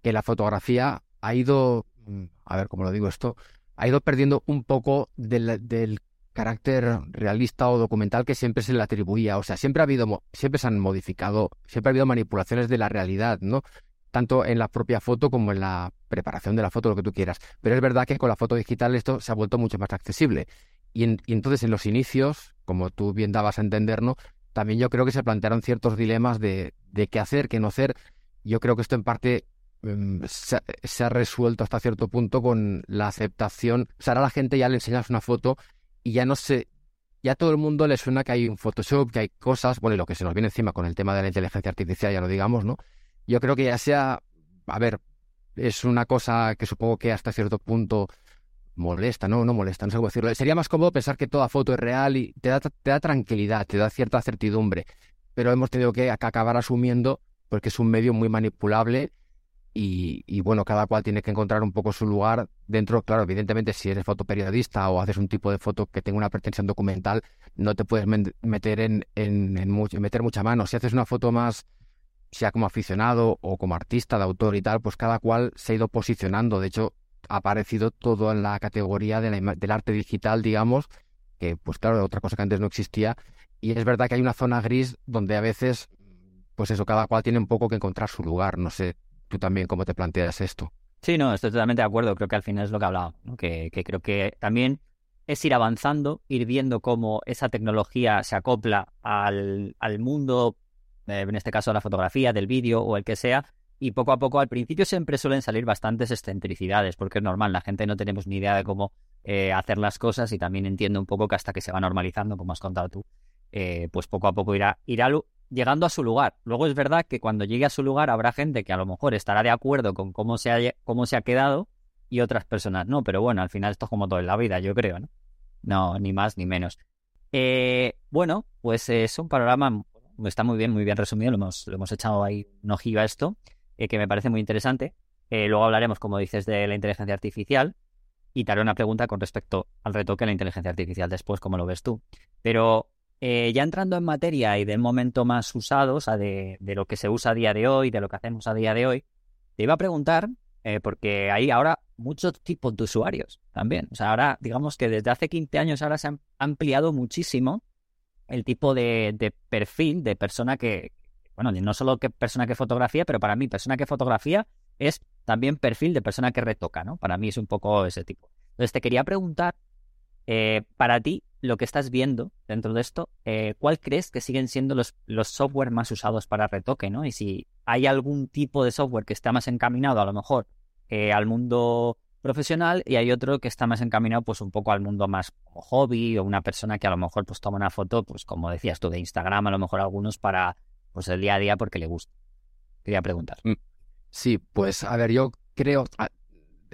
que la fotografía ha ido, mm, a ver cómo lo digo esto, ha ido perdiendo un poco del, del carácter realista o documental que siempre se le atribuía. O sea, siempre ha habido, siempre se han modificado, siempre ha habido manipulaciones de la realidad, ¿no? Tanto en la propia foto como en la preparación de la foto, lo que tú quieras. Pero es verdad que con la foto digital esto se ha vuelto mucho más accesible. Y, entonces en los inicios, como tú bien dabas a entender, ¿no? También yo creo que se plantearon ciertos dilemas de, de qué hacer, qué no hacer. Yo creo que esto en parte em, se, se, ha resuelto hasta cierto punto con la aceptación. O sea, ahora a la gente ya le enseñas una foto y ya no sé, ya todo el mundo le suena que hay un Photoshop, que hay cosas, bueno, y lo que se nos viene encima con el tema de la inteligencia artificial, ya lo digamos, ¿no? Yo creo que ya sea, a ver, es una cosa que supongo que hasta cierto punto molesta, ¿no? No molesta, no sé cómo decirlo. Sería más cómodo pensar que toda foto es real y te da, te da tranquilidad, te da cierta certidumbre, pero hemos tenido que acabar asumiendo porque es un medio muy manipulable y, bueno, cada cual tiene que encontrar un poco su lugar dentro. Claro, evidentemente, si eres fotoperiodista o haces un tipo de foto que tenga una pretensión documental, no te puedes meter en, meter mucha mano. Si haces una foto más, sea como aficionado o como artista, de autor y tal, pues cada cual se ha ido posicionando. De hecho, ha aparecido todo en la categoría de del arte digital, digamos, que pues claro, otra cosa que antes no existía. Y es verdad que hay una zona gris donde a veces, pues eso, cada cual tiene un poco que encontrar su lugar. No sé, tú también cómo te planteas esto. Sí, no, estoy totalmente de acuerdo. Creo que al final es lo que he hablado, que, creo que también es ir avanzando, ir viendo cómo esa tecnología se acopla al, al mundo, eh, en este caso la fotografía, del vídeo o el que sea, y poco a poco al principio siempre suelen salir bastantes excentricidades, porque es normal, la gente no tenemos ni idea de cómo eh, hacer las cosas y también entiendo un poco que hasta que se va normalizando, como has contado tú, eh, pues poco a poco irá, irá llegando a su lugar. Luego es verdad que cuando llegue a su lugar habrá gente que a lo mejor estará de acuerdo con cómo se ha, cómo se ha quedado y otras personas no, pero bueno, al final esto es como todo en la vida, yo creo, ¿no? No, ni más ni menos. Eh, bueno, pues es un panorama, está muy bien, muy bien resumido, lo hemos, lo hemos echado ahí un ojillo a esto, eh, que me parece muy interesante. Eh, luego hablaremos, como dices, de la inteligencia artificial y te haré una pregunta con respecto al retoque de la inteligencia artificial después, como lo ves tú. Pero eh, ya entrando en materia y del momento más usado, o sea, de, lo que se usa a día de hoy, de lo que hacemos a día de hoy, te iba a preguntar, porque hay ahora muchos tipos de usuarios también. O sea, ahora, digamos que desde hace 15 años ahora se ha ampliado muchísimo el tipo de, perfil de persona que, bueno, no solo que persona que fotografía, pero para mí persona que fotografía es también perfil de persona que retoca, ¿no? Para mí es un poco ese tipo. Entonces te quería preguntar, eh, para ti, lo que estás viendo dentro de esto, eh, ¿cuál crees que siguen siendo los, los software más usados para retoque? ¿no? Y si hay algún tipo de software que está más encaminado a lo mejor eh, al mundo profesional y hay otro que está más encaminado pues un poco al mundo más como hobby o una persona que a lo mejor pues toma una foto pues como decías tú de Instagram a lo mejor algunos para pues el día a día porque le gusta. Quería preguntar. Mm. Sí, pues a ver, yo creo,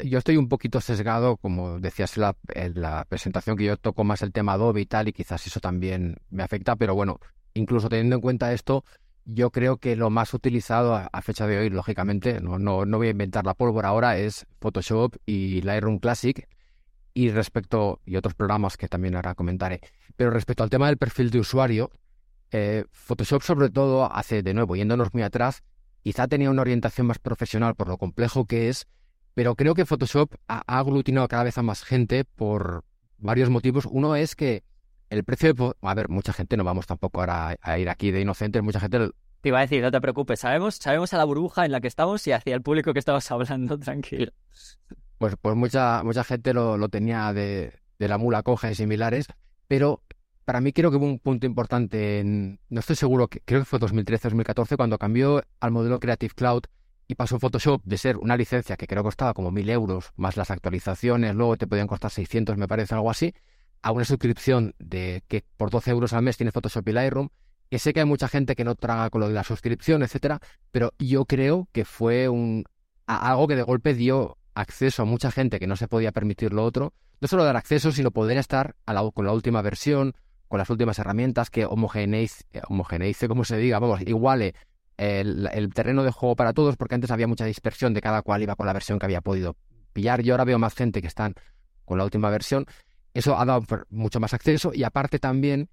yo estoy un poquito sesgado, como decías en la, presentación, que yo toco más el tema Adobe y tal, y quizás eso también me afecta, pero bueno, incluso teniendo en cuenta esto, yo creo que lo más utilizado a, fecha de hoy, lógicamente, no, no, no, voy a inventar la pólvora ahora, es Photoshop y Lightroom Classic, y respecto, y otros programas que también ahora comentaré, pero respecto al tema del perfil de usuario, eh, Photoshop sobre todo hace, de nuevo, yéndonos muy atrás, quizá tenía una orientación más profesional por lo complejo que es, pero creo que Photoshop ha, aglutinado cada vez a más gente por varios motivos. Uno es que el precio de... A ver, mucha gente, no vamos tampoco ahora a ir aquí de inocentes, mucha gente... Te iba a decir, no te preocupes, sabemos, sabemos a la burbuja en la que estamos y hacia el público que estabas hablando, tranquilo. Pues, pues mucha, mucha gente lo, tenía de, de, la mula coja y similares, pero para mí creo que hubo un punto importante, en, no estoy seguro, creo que fue 2013-2014, cuando cambió al modelo Creative Cloud y pasó Photoshop de ser una licencia que creo que costaba como mil euros, más las actualizaciones, luego te podían costar 600, me parece, algo así, a una suscripción de que por 12 euros al mes tiene Photoshop y Lightroom, que sé que hay mucha gente que no traga con lo de la suscripción, etcétera, pero yo creo que fue un algo que de golpe dio acceso a mucha gente que no se podía permitir lo otro, no solo dar acceso, sino poder estar con la última versión, con las últimas herramientas que homogeneice, homogeneice como se diga, vamos, iguale el, terreno de juego para todos, porque antes había mucha dispersión de cada cual iba con la versión que había podido pillar. Yo ahora veo más gente que están con la última versión. Eso ha dado mucho más acceso y aparte también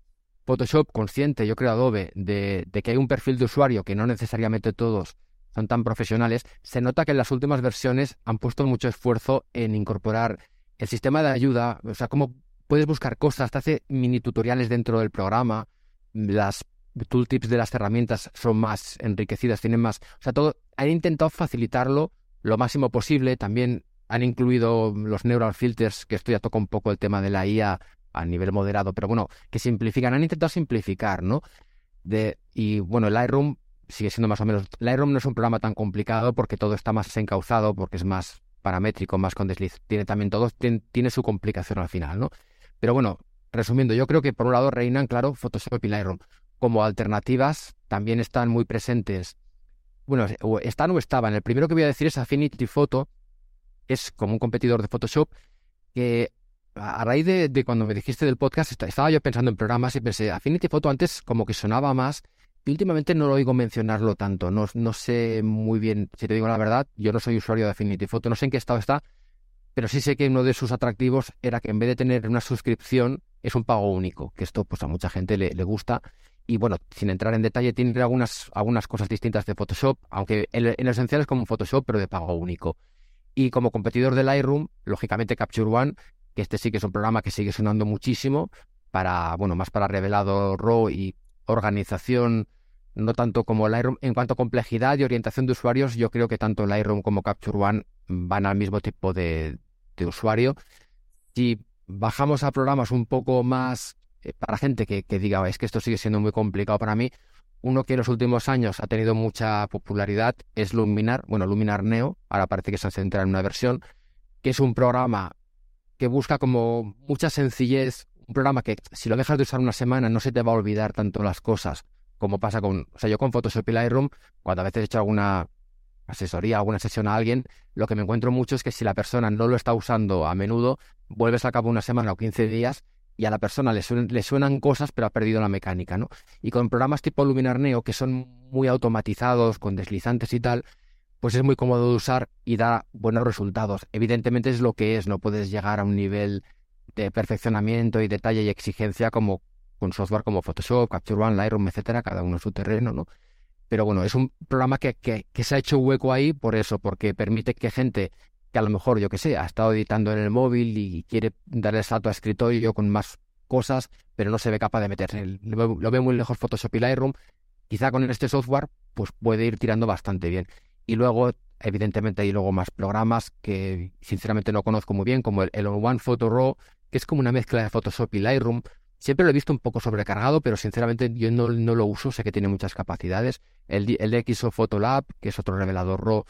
Photoshop, consciente, yo creo Adobe, de, de, que hay un perfil de usuario que no necesariamente todos son tan profesionales, se nota que en las últimas versiones han puesto mucho esfuerzo en incorporar el sistema de ayuda, o sea, cómo puedes buscar cosas, te hace mini tutoriales dentro del programa, las tooltips de las herramientas son más enriquecidas, tienen más, o sea, todo, han intentado facilitarlo lo máximo posible, también han incluido los neural filters, que esto ya toca un poco el tema de la IA a nivel moderado, pero bueno, que simplifican, han intentado simplificar, ¿no? De, y bueno, el Lightroom sigue siendo más o menos, Lightroom no es un programa tan complicado porque todo está más encauzado, porque es más paramétrico, más con desliz, tiene también todo, tiene, tiene su complicación al final, ¿no? Pero bueno, resumiendo, yo creo que por un lado reinan, claro, Photoshop y Lightroom. Como alternativas también están muy presentes, bueno, están o estaban. El primero que voy a decir es Affinity Photo, es como un competidor de Photoshop, que a raíz de, cuando me dijiste del podcast, estaba yo pensando en programas y pensé, Affinity Photo antes como que sonaba más y últimamente no lo oigo mencionarlo tanto. No, no sé muy bien, si te digo la verdad, yo no soy usuario de Affinity Photo, no sé en qué estado está, pero sí sé que uno de sus atractivos era que en vez de tener una suscripción, es un pago único, que esto pues a mucha gente le, gusta. Y bueno, sin entrar en detalle, tiene algunas, algunas cosas distintas de Photoshop, aunque en, en esencial es como Photoshop, pero de pago único. Y como competidor del Lightroom, lógicamente Capture One, que este sí que es un programa que sigue sonando muchísimo, para, bueno, más para revelado RAW y organización, no tanto como Lightroom. En cuanto a complejidad y orientación de usuarios, yo creo que tanto Lightroom como Capture One van al mismo tipo de, de usuario. Si bajamos a programas un poco más eh, para gente que, diga, es que esto sigue siendo muy complicado para mí, uno que en los últimos años ha tenido mucha popularidad es Luminar, bueno, Luminar Neo, ahora parece que se ha centrado en una versión, que es un programa que busca como mucha sencillez, un programa que si lo dejas de usar una semana no se te va a olvidar tanto las cosas como pasa con, o sea, yo con Photoshop y Lightroom, cuando a veces he hecho alguna asesoría, alguna sesión a alguien, lo que me encuentro mucho es que si la persona no lo está usando a menudo, vuelves a cabo una semana o 15 días y a la persona le, le, suenan cosas, pero ha perdido la mecánica, ¿no? Y con programas tipo Luminar Neo, que son muy automatizados, con deslizantes y tal, pues es muy cómodo de usar y da buenos resultados. Evidentemente es lo que es, no puedes llegar a un nivel de perfeccionamiento y detalle y exigencia como con software como Photoshop, Capture One, Lightroom, etcétera, cada uno en su terreno, ¿no? Pero bueno, es un programa que, que, se ha hecho hueco ahí por eso, porque permite que gente que a lo mejor, yo que sé, ha estado editando en el móvil y quiere darle salto a escritorio con más cosas, pero no se ve capaz de meterse. Lo, lo ve muy lejos Photoshop y Lightroom. Quizá con este software, pues puede ir tirando bastante bien. Y luego, evidentemente, hay luego más programas que sinceramente no conozco muy bien, como el, el One Photo Raw, que es como una mezcla de Photoshop y Lightroom. Siempre lo he visto un poco sobrecargado, pero sinceramente yo no, no lo uso, sé que tiene muchas capacidades. El, el XO Photolab, que es otro revelador RAW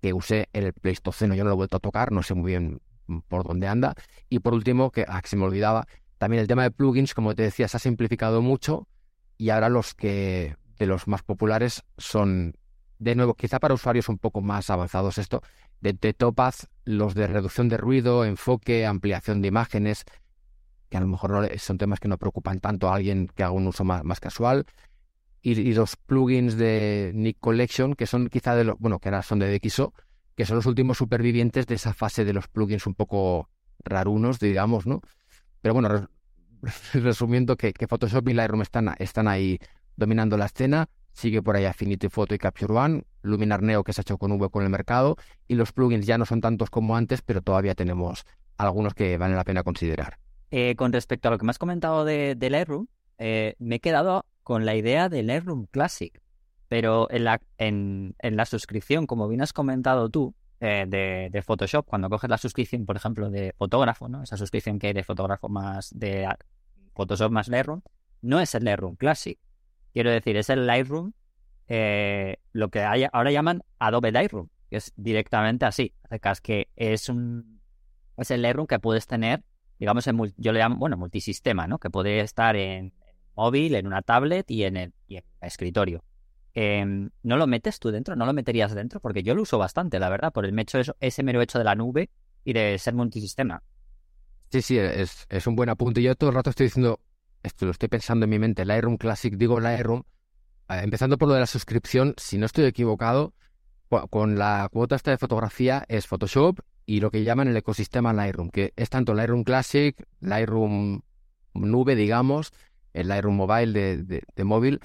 que usé en el Pleistoceno, yo no lo he vuelto a tocar, no sé muy bien por dónde anda. Y por último, que, ah, se me olvidaba, también el tema de plugins, como te decía, se ha simplificado mucho y ahora los que de los más populares son, de nuevo, quizá para usuarios un poco más avanzados esto, de, de Topaz, los de reducción de ruido, enfoque, ampliación de imágenes, que a lo mejor son temas que no preocupan tanto a alguien que haga un uso más, casual y, los plugins de Nick Collection, que son quizá de los, bueno, que ahora son de DxO, que son los últimos supervivientes de esa fase de los plugins un poco rarunos, digamos, ¿no? Pero bueno, resumiendo que, Photoshop y Lightroom están, están ahí dominando la escena, sigue por ahí Affinity Photo y Capture One, Luminar Neo que se ha hecho con V con el mercado, y los plugins ya no son tantos como antes, pero todavía tenemos algunos que valen la pena considerar. Eh, con respecto a lo que me has comentado de, de Lightroom, eh, me he quedado con la idea del Lightroom Classic. Pero en la, en, en la suscripción, como bien has comentado tú, eh, de, de, Photoshop, cuando coges la suscripción, por ejemplo, de fotógrafo, ¿no? Esa suscripción que hay de fotógrafo más de Photoshop más Lightroom, no es el Lightroom Classic. Quiero decir, es el Lightroom, eh, lo que ahora llaman Adobe Lightroom, que es directamente así. Que es un es el Lightroom que puedes tener, digamos, en, yo le llamo, bueno, multisistema, ¿no? Que puede estar en, móvil, en una tablet y en el, escritorio. Em, ¿No lo metes tú dentro? ¿No lo meterías dentro? Porque yo lo uso bastante, la verdad, por el hecho, ese mero hecho de la nube y de ser multisistema. Sí, sí, es, es un buen apunte. Yo todo el rato estoy diciendo, esto lo estoy pensando en mi mente, Lightroom Classic, digo Lightroom, eh, empezando por lo de la suscripción, si no estoy equivocado, con la cuota esta de fotografía es Photoshop y lo que llaman el ecosistema Lightroom, que es tanto Lightroom Classic, Lightroom Nube, digamos, el Lightroom Mobile de, móvil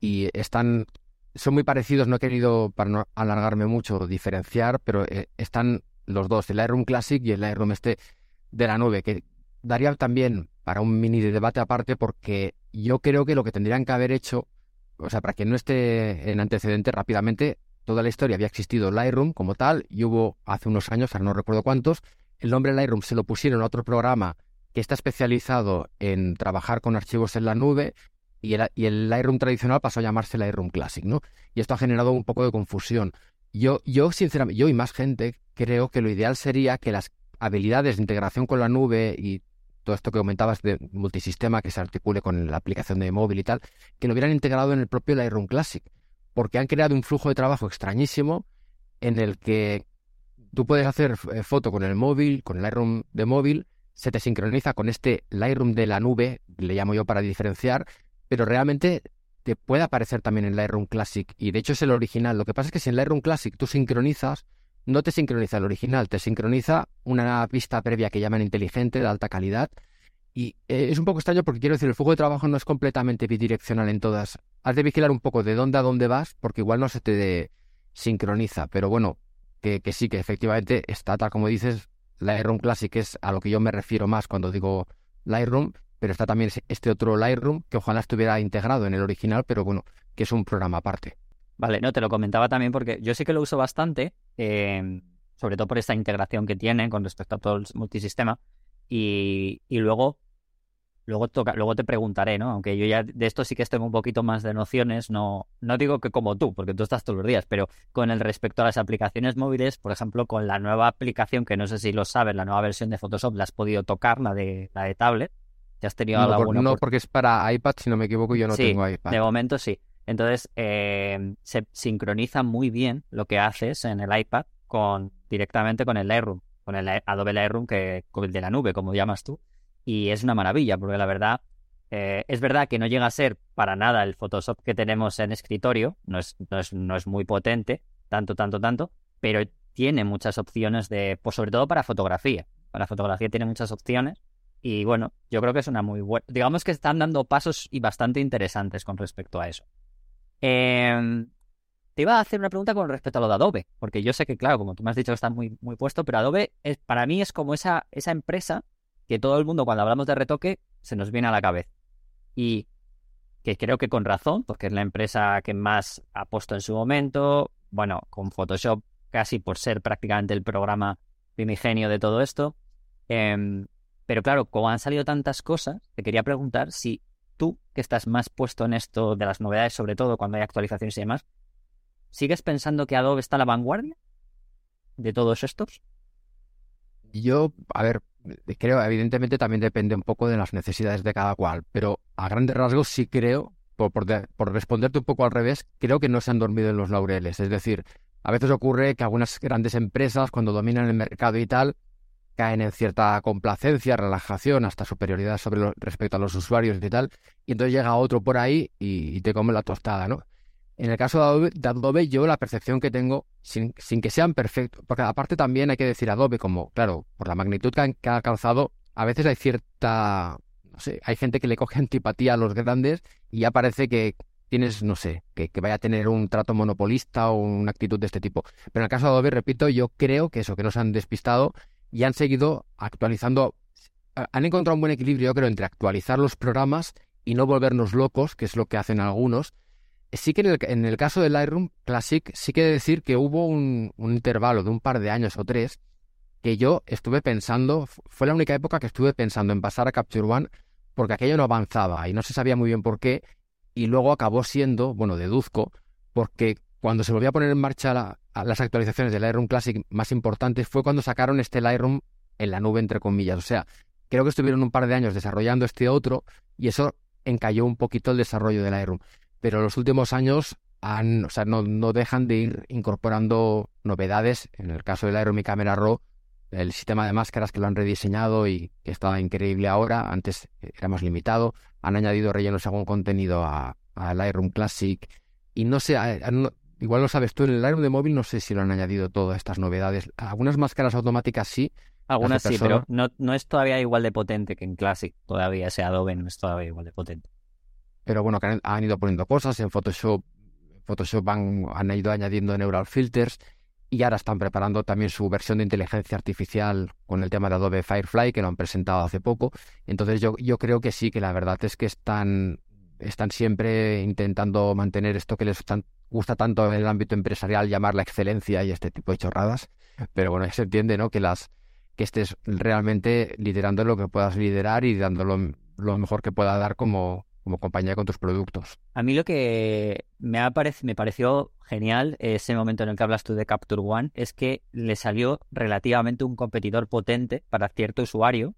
y están son muy parecidos, no he querido, para no alargarme mucho, diferenciar, pero eh, están los dos, el Lightroom Classic y el Lightroom este. de la nube, que daría también para un mini debate aparte, porque yo creo que lo que tendrían que haber hecho, o sea, para que no esté en antecedente rápidamente, toda la historia había existido Lightroom como tal, y hubo hace unos años, ahora no recuerdo cuántos, el nombre Lightroom se lo pusieron a otro programa que está especializado en trabajar con archivos en la nube, y el, Lightroom tradicional pasó a llamarse Lightroom Classic, ¿no? Y esto ha generado un poco de confusión. Yo, yo sinceramente, yo y más gente, creo que lo ideal sería que las habilidades de integración con la nube y todo esto que comentabas de multisistema que se articule con la aplicación de móvil y tal, que lo hubieran integrado en el propio Lightroom Classic, porque han creado un flujo de trabajo extrañísimo en el que tú puedes hacer eh, foto con el móvil, con el Lightroom de móvil, se te sincroniza con este Lightroom de la nube, le llamo yo para diferenciar, pero realmente te puede aparecer también en Lightroom Classic y de hecho es el original. Lo que pasa es que si en Lightroom Classic tú sincronizas, no te sincroniza el original, te sincroniza una pista previa que llaman inteligente, de alta calidad. Y eh, es un poco extraño porque quiero decir, el flujo de trabajo no es completamente bidireccional en todas. Has de vigilar un poco de dónde a dónde vas, porque igual no se te sincroniza. Pero bueno, que, que sí, que efectivamente está tal como dices, Lightroom Classic es a lo que yo me refiero más cuando digo Lightroom, pero está también este otro Lightroom que ojalá estuviera integrado en el original, pero bueno, que es un programa aparte. Vale, no, te lo comentaba también porque yo sí que lo uso bastante, eh, sobre todo por esta integración que tiene con respecto a todo el multisistema. Y, y luego, luego, toca, luego te preguntaré, ¿no? Aunque yo ya de esto sí que tengo un poquito más de nociones, no, no digo que como tú, porque tú estás todos los días, pero con el respecto a las aplicaciones móviles, por ejemplo, con la nueva aplicación, que no sé si lo sabes, la nueva versión de Photoshop, la has podido tocar, la de, la de tablet. ¿Ya has tenido no, alguna no porque es para iPad, si no me equivoco, yo no sí, tengo iPad. De momento sí. Entonces, eh, se sincroniza muy bien lo que haces en el iPad con directamente con el Lightroom, con el Adobe Lightroom, que, el de la nube, como llamas tú. Y es una maravilla, porque la verdad, eh, es verdad que no llega a ser para nada el Photoshop que tenemos en escritorio, no es, no es, no es muy potente, tanto, tanto, tanto, pero tiene muchas opciones de, pues sobre todo para fotografía. Para fotografía tiene muchas opciones. Y bueno, yo creo que es una muy buena. Digamos que están dando pasos y bastante interesantes con respecto a eso. Eh, te iba a hacer una pregunta con respecto a lo de Adobe, porque yo sé que, claro, como tú me has dicho, está muy, muy puesto, pero Adobe es, para mí es como esa, esa empresa que todo el mundo, cuando hablamos de retoque, se nos viene a la cabeza. Y que creo que con razón, porque es la empresa que más ha puesto en su momento, bueno, con Photoshop casi por ser prácticamente el programa primigenio de todo esto. Eh, pero claro, como han salido tantas cosas, te quería preguntar si tú, que estás más puesto en esto de las novedades, sobre todo cuando hay actualizaciones y demás, ¿sigues pensando que Adobe está a la vanguardia de todos estos? Yo, a ver, creo, evidentemente también depende un poco de las necesidades de cada cual, pero a grandes rasgos sí creo, por, por, por responderte un poco al revés, creo que no se han dormido en los laureles. Es decir, a veces ocurre que algunas grandes empresas, cuando dominan el mercado y tal, caen en cierta complacencia, relajación, hasta superioridad sobre lo, respecto a los usuarios y tal, y entonces llega otro por ahí y, y te come la tostada, ¿no? En el caso de Adobe, de Adobe, yo la percepción que tengo, sin, sin, que sean perfectos, porque aparte también hay que decir Adobe, como, claro, por la magnitud que, han, ha alcanzado, a veces hay cierta, no sé, hay gente que le coge antipatía a los grandes y ya parece que tienes, no sé, que, que, vaya a tener un trato monopolista o una actitud de este tipo. Pero en el caso de Adobe, repito, yo creo que eso, que nos han despistado y han seguido actualizando. Han encontrado un buen equilibrio, yo creo, entre actualizar los programas y no volvernos locos, que es lo que hacen algunos. Sí que en el, caso del Lightroom Classic, sí que decir que hubo un, intervalo de un par de años o tres que yo estuve pensando, fue la única época que estuve pensando en pasar a Capture One porque aquello no avanzaba y no se sabía muy bien por qué y luego acabó siendo, bueno, deduzco, porque cuando se volvió a poner en marcha la, las actualizaciones del Lightroom Classic más importantes fue cuando sacaron este Lightroom en la nube, entre comillas. O sea, creo que estuvieron un par de años desarrollando este otro y eso encalló un poquito el desarrollo del Lightroom. Pero los últimos años han, o sea, no, no dejan de ir incorporando novedades. En el caso del Lightroom y Camera Raw, el sistema de máscaras que lo han rediseñado y que está increíble ahora, antes era más limitado. Han añadido rellenos según contenido a, a Lightroom Classic y no sé, Igual lo sabes tú, en el Lightroom de móvil no sé si lo han añadido todas estas novedades. Algunas máscaras automáticas sí. Algunas sí, pero no, no es todavía igual de potente que en Classic. Todavía ese Adobe no es todavía igual de potente. Pero bueno, que han, han ido poniendo cosas en Photoshop. Photoshop han, han ido añadiendo neural filters. y ahora están preparando también su versión de inteligencia artificial con el tema de Adobe Firefly, que lo han presentado hace poco. Entonces yo, yo creo que sí, que la verdad es que están, están siempre intentando mantener esto que les gusta tanto en el ámbito empresarial, llamar la excelencia y este tipo de chorradas. Pero bueno, se entiende, ¿no? Que las que estés realmente liderando lo que puedas liderar y dándolo lo mejor que pueda dar como, como compañía con tus productos. A mí lo que me, pareció genial ese momento en el que hablas tú de Capture One es que le salió relativamente un competidor potente para cierto usuario,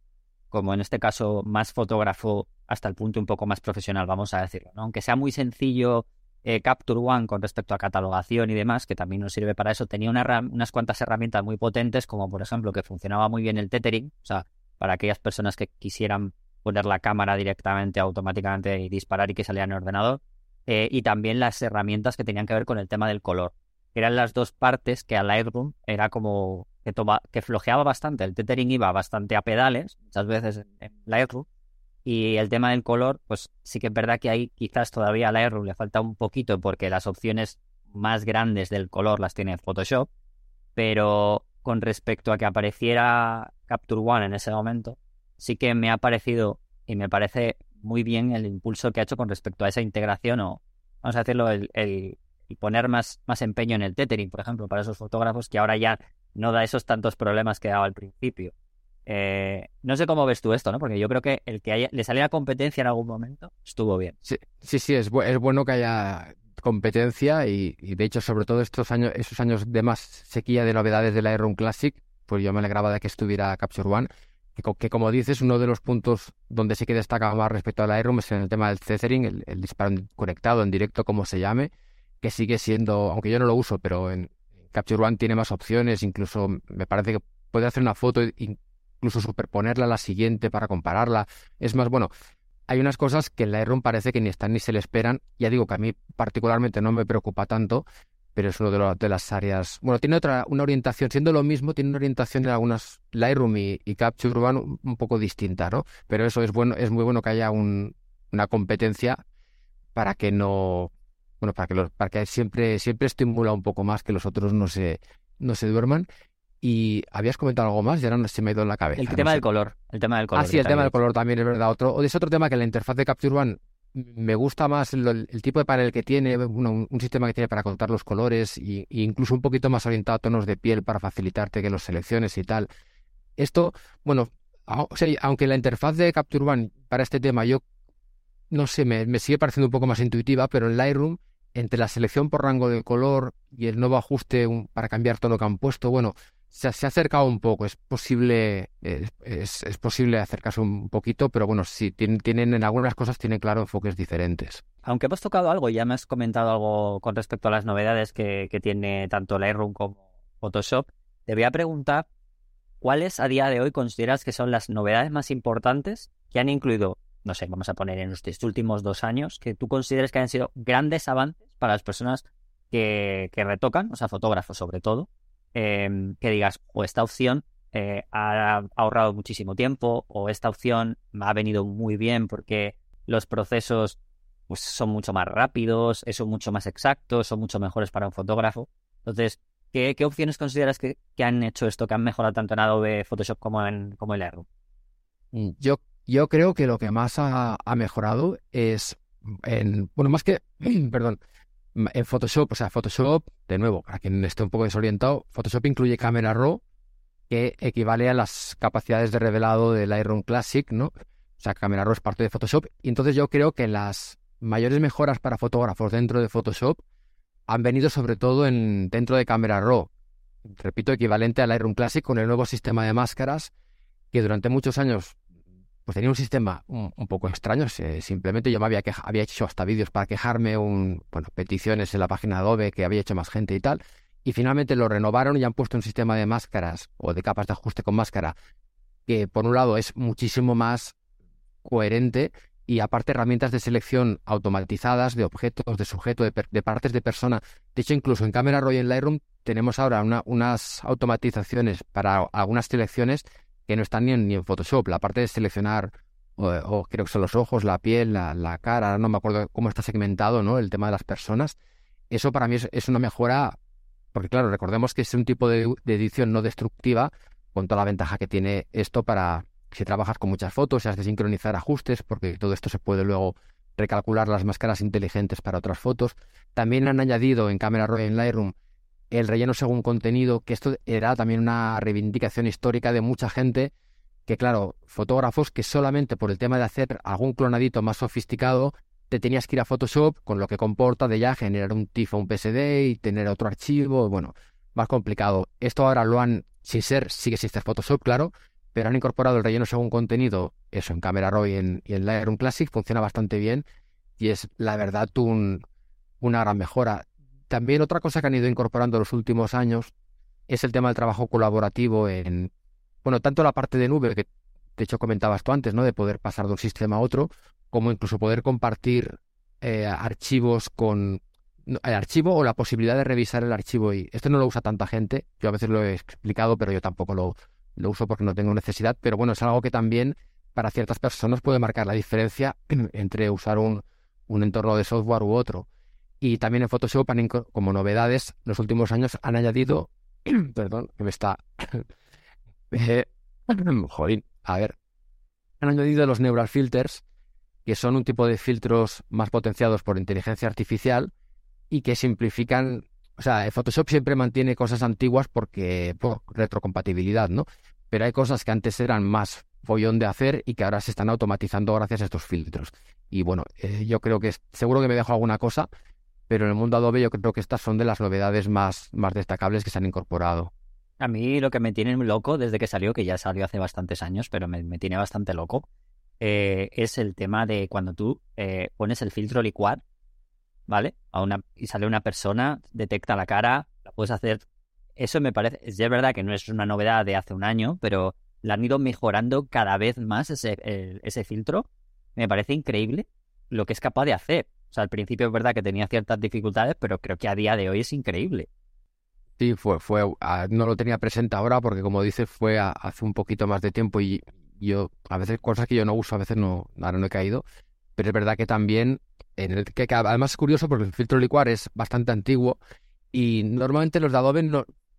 como en este caso más fotógrafo hasta el punto un poco más profesional, vamos a decirlo. Aunque sea muy sencillo eh, Capture One con respecto a catalogación y demás, que también nos sirve para eso, tenía unas cuantas herramientas muy potentes, como por ejemplo que funcionaba muy bien el tethering, o sea, para aquellas personas que quisieran poner la cámara directamente, automáticamente y disparar y que saliera en el ordenador. Eh, y también las herramientas que tenían que ver con el tema del color. Eran las dos partes que a Lightroom era como que, que flojeaba bastante. El tethering iba bastante a pedales, muchas veces en Lightroom. Y el tema del color, pues sí que es verdad que ahí quizás todavía a Lightroom le falta un poquito porque las opciones más grandes del color las tiene Photoshop. Pero con respecto a que apareciera Capture One en ese momento, sí que me ha parecido y me parece muy bien el impulso que ha hecho con respecto a esa integración o, vamos a decirlo, el, el, poner más, más empeño en el tethering, por ejemplo, para esos fotógrafos que ahora ya no da esos tantos problemas que daba al principio. Eh, no sé cómo ves tú esto, ¿no? Porque yo creo que el que haya, le saliera competencia en algún momento estuvo bien. Sí, sí, sí es, es bueno que haya competencia y, y, de hecho, sobre todo estos años, esos años de más sequía de novedades de la Lightroom Classic, pues yo me alegraba de que estuviera Capture One que, como dices, uno de los puntos donde sí que destaca más respecto a la Lightroom es en el tema del tethering, el, disparo conectado en directo, como se llame, que sigue siendo, aunque yo no lo uso, pero en Capture One tiene más opciones, incluso me parece que puede hacer una foto e incluso superponerla a la siguiente para compararla. Es más, bueno, hay unas cosas que en la Lightroom parece que ni están ni se le esperan. Ya digo que a mí particularmente no me preocupa tanto, pero es una de, las áreas. Bueno, tiene otra, una orientación, siendo lo mismo, tiene una orientación en algunas Lightroom y, y Capture One un, poco distinta, ¿no? Pero eso es bueno, es muy bueno que haya un, una competencia para que no, bueno, para que los, para que siempre, siempre estimula un poco más que los otros no se, no se duerman. Y habías comentado algo más, ya no se me ha ido en la cabeza. El tema del color. El tema del color. Ah, sí, el tema del color también es verdad. Otro, es otro tema que la interfaz de Capture One me gusta más el, tipo de panel que tiene, un, sistema que tiene para contar los colores e, incluso un poquito más orientado a tonos de piel para facilitarte que los selecciones y tal. Esto, bueno, aunque la interfaz de Capture One para este tema yo no sé, me, me, sigue pareciendo un poco más intuitiva, pero en Lightroom, entre la selección por rango de color y el nuevo ajuste para cambiar tono que han puesto, bueno, se, ha acercado un poco, es posible, es, posible acercarse un poquito, pero bueno, sí, tienen, en algunas cosas tienen claro enfoques diferentes. Aunque hemos tocado algo, ya me has comentado algo con respecto a las novedades que, tiene tanto Lightroom como Photoshop, te voy a preguntar cuáles a día de hoy consideras que son las novedades más importantes que han incluido, no sé, vamos a poner en estos últimos dos años, que tú consideres que han sido grandes avances para las personas que, que retocan, o sea, fotógrafos sobre todo, Em, que digas, o esta opción eh, ha ahorrado muchísimo tiempo, o esta opción me ha venido muy bien porque los procesos pues, son mucho más rápidos, son mucho más exactos, son mucho mejores para un fotógrafo. Entonces, ¿qué, opciones consideras que, han hecho esto, que han mejorado tanto en Adobe Photoshop como en, como en Lightroom? Mm, yo, yo creo que lo que más ha, ha mejorado es, en, bueno, más que, perdón, en Photoshop, o sea, Photoshop, de nuevo, para quien esté un poco desorientado, Photoshop incluye cámara RAW, que equivale a las capacidades de revelado del Lightroom Classic, ¿no? O sea, cámara RAW es parte de Photoshop. Y entonces yo creo que las mayores mejoras para fotógrafos dentro de Photoshop han venido sobre todo en, dentro de cámara RAW. Repito, equivalente al Lightroom Classic con el nuevo sistema de máscaras que durante muchos años pues tenía un sistema un, poco extraño. simplemente yo me había, había hecho hasta vídeos para quejarme, un, bueno, peticiones en la página Adobe que había hecho más gente y tal. Y finalmente lo renovaron y han puesto un sistema de máscaras o de capas de ajuste con máscara que por un lado es muchísimo más coherente y aparte herramientas de selección automatizadas de objetos, de sujeto, de, partes de persona. De hecho, incluso en Camera Raw y en Lightroom tenemos ahora unas automatizaciones para algunas selecciones que no están ni en, ni en Photoshop. La parte de seleccionar, o, creo que son los ojos, la piel, la, cara, no me acuerdo cómo está segmentado ¿no? el tema de las personas. Eso para mí es, una mejora porque claro, recordemos que es un tipo de, edición no destructiva, con toda la ventaja que tiene esto para si trabajas con muchas fotos, si has de sincronizar ajustes, porque todo esto se puede luego recalcular las máscaras inteligentes para otras fotos. También han añadido en Camera Raw en Lightroom el relleno según contenido, que esto era también una reivindicación histórica de mucha gente, que claro, fotógrafos que solamente por el tema de hacer algún clonadito más sofisticado, te tenías que ir a Photoshop, con lo que comporta de ya generar un TIFF o un PSD y tener otro archivo, bueno, más complicado. Esto ahora lo han, sin ser, sí que existe Photoshop, claro, pero han incorporado el relleno según contenido, eso en Camera Raw y en, y en Lightroom Classic, funciona bastante bien y es la verdad un, una gran mejora. También otra cosa que han ido incorporando en los últimos años es el tema del trabajo colaborativo en, bueno, tanto la parte de nube que de hecho comentabas tú antes, ¿no? De poder pasar de un sistema a otro, como incluso poder compartir eh, archivos con el archivo o la posibilidad de revisar el archivo. Y esto no lo usa tanta gente. Yo a veces lo he explicado, pero yo tampoco lo, lo uso porque no tengo necesidad. Pero bueno, es algo que también para ciertas personas puede marcar la diferencia entre usar un, un entorno de software u otro. Y también en Photoshop, como novedades, los últimos años han añadido, perdón, que me está... eh, joder, a ver, han añadido los neural filters, que son un tipo de filtros más potenciados por inteligencia artificial y que simplifican, o sea, Photoshop siempre mantiene cosas antiguas porque por retrocompatibilidad, ¿no? Pero hay cosas que antes eran más follón de hacer y que ahora se están automatizando gracias a estos filtros. Y bueno, eh, yo creo que seguro que me dejo alguna cosa, pero en el mundo Adobe yo creo que estas son de las novedades más, más destacables que se han incorporado. A mí lo que me tiene loco desde que salió, que ya salió hace bastantes años, pero me, tiene bastante loco, eh, es el tema de cuando tú eh, pones el filtro licuar, ¿vale? Y sale una persona, detecta la cara, la puedes hacer. Eso me parece, es verdad que no es una novedad de hace un año, pero la han ido mejorando cada vez más ese, ese filtro. Me parece increíble lo que es capaz de hacer. Sea, al principio es verdad que tenía ciertas dificultades, pero creo que a día de hoy es increíble. Sí, fue, fue, ah, no lo tenía presente ahora porque como dices fue hace un poquito más de tiempo y yo a veces cosas que yo no uso a veces no, ahora no he caído, pero es verdad que también en el que, además es curioso porque el filtro licuar es bastante antiguo y normalmente los de Adobe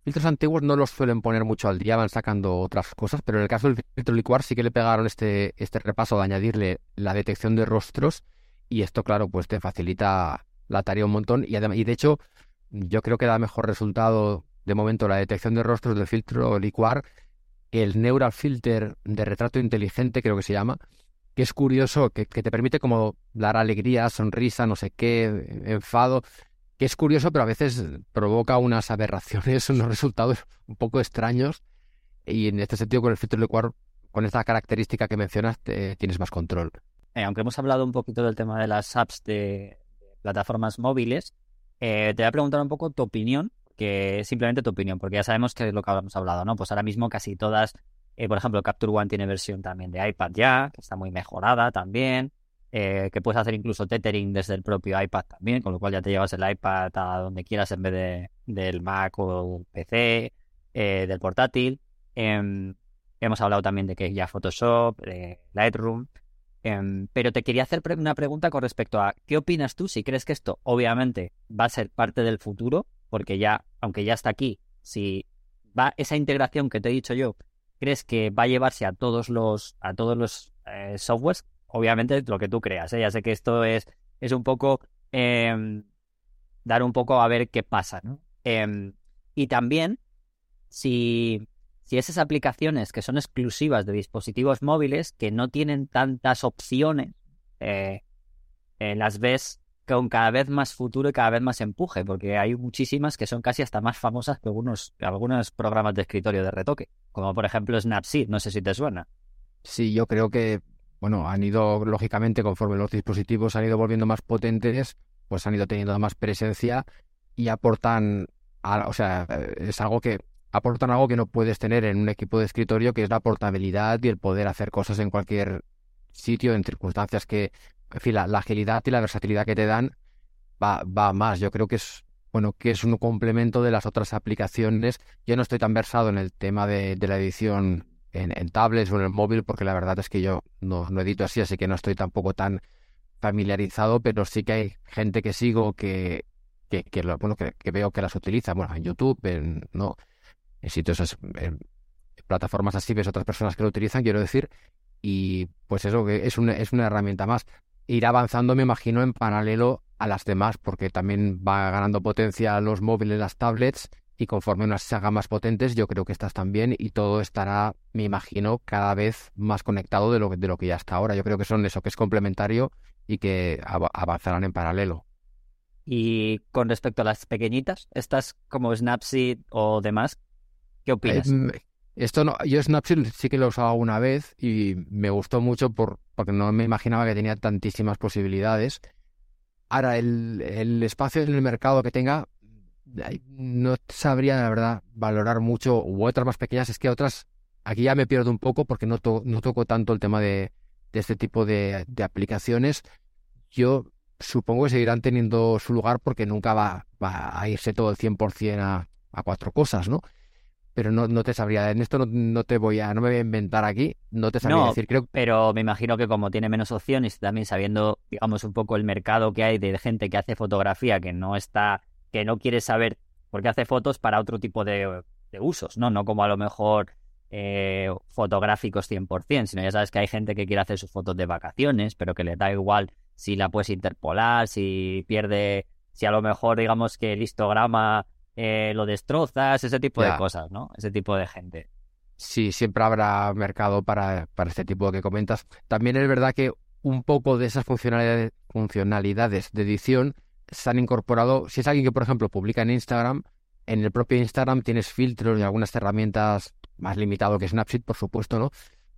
filtros antiguos no los suelen poner mucho al día, van sacando otras cosas, pero en el caso del filtro licuar sí que le pegaron este, este repaso de añadirle la detección de rostros y esto, claro, pues te facilita la tarea un montón y, y de hecho yo creo que da mejor resultado de momento la detección de rostros del filtro licuar el Neural Filter de retrato inteligente, creo que se llama, que es curioso, que, que te permite como dar alegría, sonrisa, no sé qué, enfado, que es curioso, pero a veces provoca unas aberraciones, unos resultados un poco extraños. Y en este sentido, con el filtro licuar, con esta característica que mencionas, tienes más control. Eh, aunque hemos hablado un poquito del tema de las apps de, plataformas móviles, eh, te voy a preguntar un poco tu opinión, que simplemente tu opinión, porque ya sabemos que es lo que hemos hablado, ¿no? Pues ahora mismo casi todas, eh, por ejemplo, Capture One tiene versión también de iPad ya, que está muy mejorada también. Que puedes hacer incluso tethering desde el propio iPad también, con lo cual ya te llevas el iPad a donde quieras en vez de, del Mac o PC, del portátil. Em, hemos hablado también de que ya Photoshop, Lightroom. Em, pero te quería hacer una pregunta con respecto a qué opinas tú si crees que esto obviamente va a ser parte del futuro, porque ya, aunque ya está aquí, si va esa integración que te he dicho yo, crees que va a llevarse a todos los a todos los eh, softwares obviamente lo que tú creas. ¿eh? Ya sé que esto es, es un poco em, dar un poco a ver qué pasa, ¿no? Em, y también, si, si esas aplicaciones que son exclusivas de dispositivos móviles, que no tienen tantas opciones, eh, eh, las ves con cada vez más futuro y cada vez más empuje, porque hay muchísimas que son casi hasta más famosas que algunos, algunos programas de escritorio de retoque, como por ejemplo Snapseed, no sé si te suena. Sí, yo creo que bueno, han ido, lógicamente, conforme los dispositivos han ido volviendo más potentes, pues han ido teniendo más presencia y aportan, o sea, es algo que aportan algo que no puedes tener en un equipo de escritorio, que es la portabilidad y el poder hacer cosas en cualquier sitio, en circunstancias que, en fin, la, agilidad y la versatilidad que te dan va, va más. Yo creo que es, bueno, que es un complemento de las otras aplicaciones. Yo no estoy tan versado en el tema de, de la edición en, tablets o en el móvil, porque la verdad es que yo no, no edito así, así que no estoy tampoco tan familiarizado, pero sí que hay gente que sigo que que, que, bueno, que, veo que las utilizan, bueno, en YouTube, en, no, sitios, en plataformas así, ves otras personas que lo utilizan, quiero decir, y pues eso que es una, es una herramienta más. Ir avanzando, me imagino, en paralelo a las demás, porque también va ganando potencia los móviles, las tablets, y conforme unas se hagan más potentes, yo creo que estas también, y todo estará, me imagino, cada vez más conectado de lo, de lo que ya está ahora. Yo creo que son eso, que es complementario y que avanzarán en paralelo. Y con respecto a las pequeñitas, estas como Snapseed o demás, ¿qué opinas? Eh, esto no, yo Snapseed sí que lo he usado una vez y me gustó mucho por, porque no me imaginaba que tenía tantísimas posibilidades. Ahora, el, espacio en el mercado que tenga, no sabría, la verdad, valorar mucho, u otras más pequeñas, es que otras, aquí ya me pierdo un poco porque no, no toco tanto el tema de, este tipo de, de aplicaciones. Yo supongo que seguirán teniendo su lugar porque nunca va, va a irse todo el 100% a, a cuatro cosas, ¿no? Pero no, no te sabría, en esto no, te voy a, no me voy a inventar aquí, no te sabría decir, creo. Pero me imagino que como tiene menos opciones, también sabiendo, digamos, un poco el mercado que hay de gente que hace fotografía, que no está, que no quiere saber, porque hace fotos para otro tipo de, de usos, ¿no? No como a lo mejor eh, fotográficos 100%, sino ya sabes que hay gente que quiere hacer sus fotos de vacaciones, pero que le da igual si la puedes interpolar, si pierde, si a lo mejor digamos que el histograma eh, lo destrozas, ese tipo de cosas, ¿no? Ese tipo de gente. Sí, siempre habrá mercado para, para este tipo que comentas. También es verdad que un poco de esas funcionalidades, funcionalidades de edición se han incorporado. Si es alguien que, por ejemplo, publica en Instagram, en el propio Instagram tienes filtros y algunas herramientas más limitado que Snapseed, por supuesto, ¿no?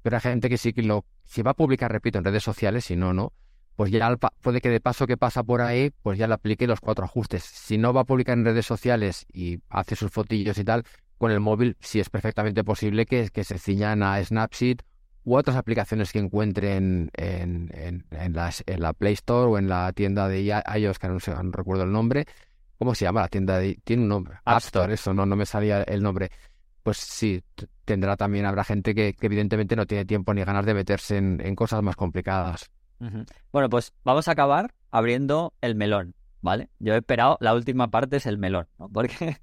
Pero hay gente que sí que lo, si va a publicar, repito, en redes sociales, si no, no, pues ya puede que de paso que pasa por ahí, pues ya le aplique los cuatro ajustes. Si no va a publicar en redes sociales y hace sus fotillos y tal, con el móvil sí es perfectamente posible que, que se ciñan a Snapseed u otras aplicaciones que encuentren en, en, en, la Play Store o en la tienda de iOS, que no, sé, no recuerdo el nombre. ¿Cómo se llama la tienda? De, tiene un nombre. App Store, eso, no, no me salía el nombre. Pues sí, tendrá también, habrá gente que, evidentemente no tiene tiempo ni ganas de meterse en, en cosas más complicadas. Bueno, pues vamos a acabar abriendo el melón, ¿vale? Yo he esperado, la última parte es el melón, ¿no? Porque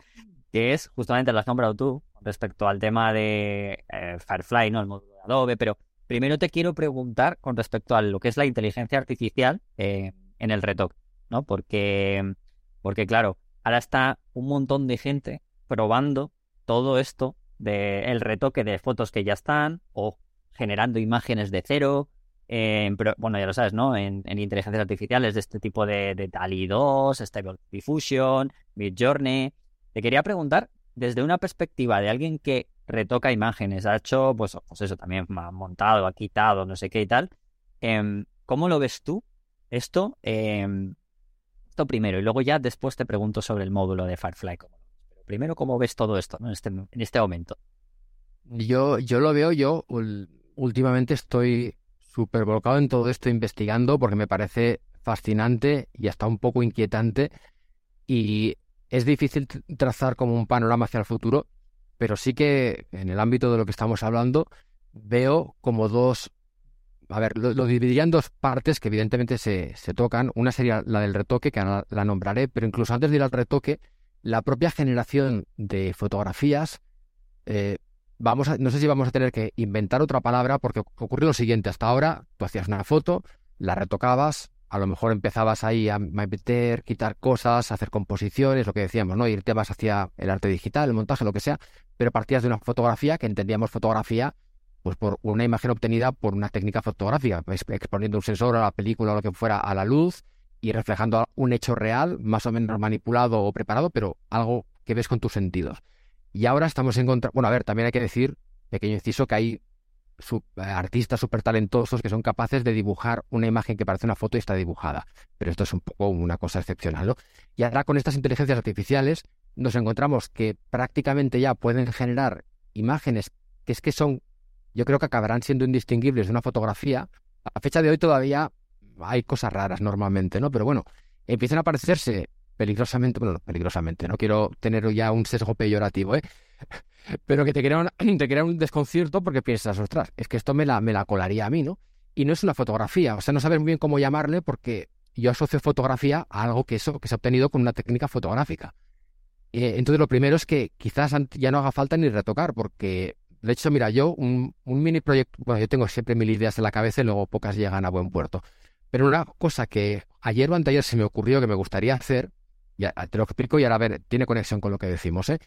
que es, justamente lo has nombrado tú, respecto al tema de eh, Firefly, ¿no? El módulo de Adobe, pero primero te quiero preguntar con respecto a lo que es la inteligencia artificial eh, en el retoque, ¿no? Porque, porque, claro, ahora está un montón de gente probando todo esto del el retoque de fotos que ya están o generando imágenes de cero pero, bueno, ya lo sabes, ¿no? En, inteligencias artificiales de este tipo de, de DALI 2, Stable Diffusion, Midjourney. Te quería preguntar, desde una perspectiva de alguien que retoca imágenes, ha hecho, pues, pues eso, también ha montado, ha quitado, no sé qué y tal, em, ¿cómo lo ves tú esto? Em, esto primero, y luego ya después te pregunto sobre el módulo de Firefly. Pero primero, ¿cómo ves todo esto en, este, en este momento? Yo, yo lo veo, yo últimamente estoy súper volcado en todo esto investigando porque me parece fascinante y hasta un poco inquietante y es difícil trazar como un panorama hacia el futuro, pero sí que en el ámbito de lo que estamos hablando veo como dos, a ver, lo, dividiría en dos partes que evidentemente se, se, tocan. Una sería la del retoque, que la nombraré, pero incluso antes de ir al retoque, la propia generación de fotografías eh, vamos a, no sé si vamos a tener que inventar otra palabra porque ocurrió lo siguiente. Hasta ahora tú hacías una foto, la retocabas, a lo mejor empezabas ahí a meter, quitar cosas, hacer composiciones, lo que decíamos, ¿no? Irte más hacia el arte digital, el montaje, lo que sea, pero partías de una fotografía que entendíamos fotografía pues por una imagen obtenida por una técnica fotográfica, exponiendo un sensor a la película o lo que fuera a la luz y reflejando un hecho real, más o menos manipulado o preparado, pero algo que ves con tus sentidos. Y ahora estamos encontrando, bueno, a ver, también hay que decir, pequeño inciso, que hay eh, artistas súper talentosos que son capaces de dibujar una imagen que parece una foto y está dibujada. Pero esto es un poco una cosa excepcional, ¿no? Y ahora con estas inteligencias artificiales nos encontramos que prácticamente ya pueden generar imágenes que es que son, yo creo que acabarán siendo indistinguibles de una fotografía. A fecha de hoy todavía hay cosas raras normalmente, ¿no? Pero bueno, empiezan a parecerse peligrosamente, bueno, peligrosamente, no quiero tener ya un sesgo peyorativo, ¿eh? Pero que te crea, te crea un desconcierto porque piensas, ostras, es que esto me la, me la colaría a mí, ¿no? Y no es una fotografía, o sea, no sabes muy bien cómo llamarle porque yo asocio fotografía a algo que eso que se ha obtenido con una técnica fotográfica. Eh, entonces lo primero es que quizás ya no haga falta ni retocar, porque de hecho, mira, yo un, mini proyecto, bueno, yo tengo siempre mil ideas en la cabeza y luego pocas llegan a buen puerto. Pero una cosa que ayer o anteayer se me ocurrió que me gustaría hacer, ya te lo explico y ahora a ver, tiene conexión con lo que decimos, ¿eh?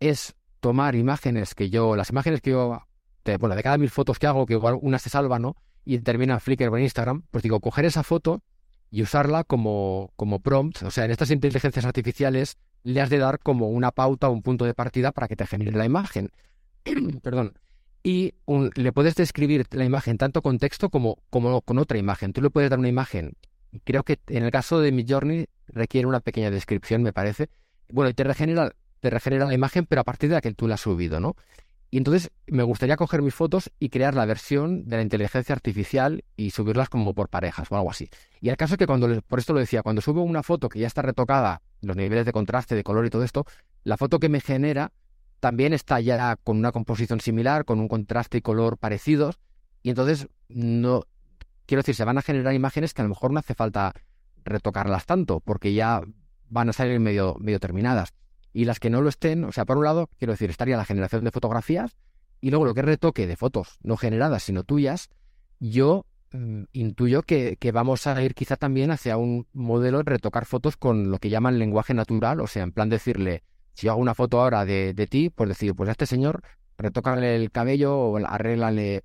es tomar imágenes que yo, las imágenes que yo, bueno, de cada mil fotos que hago, que igual una se salva, ¿no? Y termina en Flickr o en Instagram, pues digo, coger esa foto y usarla como, como prompt. O sea, en estas inteligencias artificiales le has de dar como una pauta o un punto de partida para que te genere la imagen. Perdón. Y le puedes describir la imagen tanto con texto como, como con otra imagen. Tú le puedes dar una imagen. Creo que en el caso de mi Journey requiere una pequeña descripción, me parece. Bueno, y te regenera, te regenera la imagen, pero a partir de la que tú la has subido, ¿no? Y entonces me gustaría coger mis fotos y crear la versión de la inteligencia artificial y subirlas como por parejas o algo así. Y el caso es que cuando, por esto lo decía, cuando subo una foto que ya está retocada, los niveles de contraste, de color y todo esto, la foto que me genera también está ya con una composición similar, con un contraste y color parecidos. Y entonces, no, quiero decir, se van a generar imágenes que a lo mejor no hace falta retocarlas tanto, porque ya van a salir medio, terminadas. Y las que no lo estén, o sea, por un lado, quiero decir, estaría la generación de fotografías y luego lo que retoque de fotos no generadas, sino tuyas, yo mm, intuyo que, que, vamos a ir quizá también hacia un modelo de retocar fotos con lo que llaman lenguaje natural, o sea, en plan decirle, si yo hago una foto ahora de, de ti, pues decir, pues a este señor, retócale el cabello o arréglale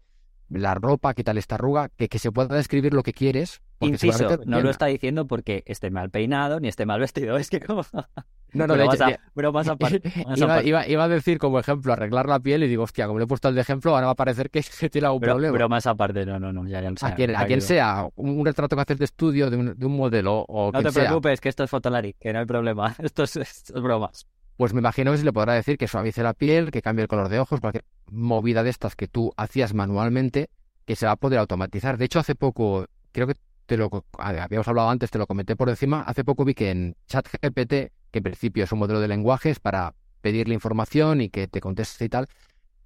la ropa, quítale esta arruga, que, que se pueda describir lo que quieres. Inciso, no lo está diciendo porque esté mal peinado ni esté mal vestido, es que como... No, no, pero más aparte. Iba, a decir como ejemplo arreglar la piel y digo, hostia, como le he puesto el de ejemplo, ahora va a parecer que, tiene algún problema. Pero más aparte, no, no, no, ya, ya A quien, a quien sea, un, retrato que haces de estudio de un, de un modelo o No te preocupes, que esto es Fotolari, que no hay problema. Esto es, esto es bromas. Pues me imagino que se le podrá decir que suavice la piel, que cambie el color de ojos, cualquier movida de estas que tú hacías manualmente, que se va a poder automatizar. De hecho, hace poco, creo que te lo habíamos hablado antes, te lo comenté por encima, hace poco vi que en ChatGPT, que en principio es un modelo de lenguajes para pedirle información y que te conteste y tal,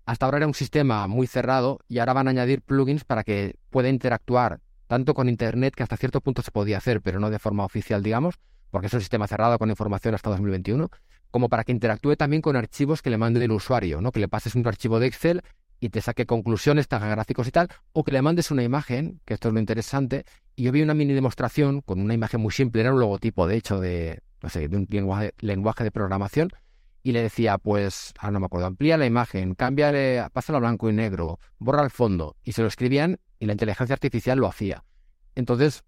hasta ahora era un sistema muy cerrado y ahora van a añadir plugins para que pueda interactuar tanto con Internet, que hasta cierto punto se podía hacer, pero no de forma oficial, digamos, porque es un sistema cerrado con información hasta 2021, como para que interactúe también con archivos que le mande el usuario, ¿no? Que le pases un archivo de Excel y te saque conclusiones, taga gráficos y tal, o que le mandes una imagen, que esto es lo interesante, y yo vi una mini demostración con una imagen muy simple, era un logotipo, de hecho, de, no sé, de un lenguaje, lenguaje de programación, y le decía, pues, ahora no me acuerdo, amplía la imagen, cámbiale, pásalo a blanco y negro, borra el fondo, y se lo escribían y la inteligencia artificial lo hacía. Entonces,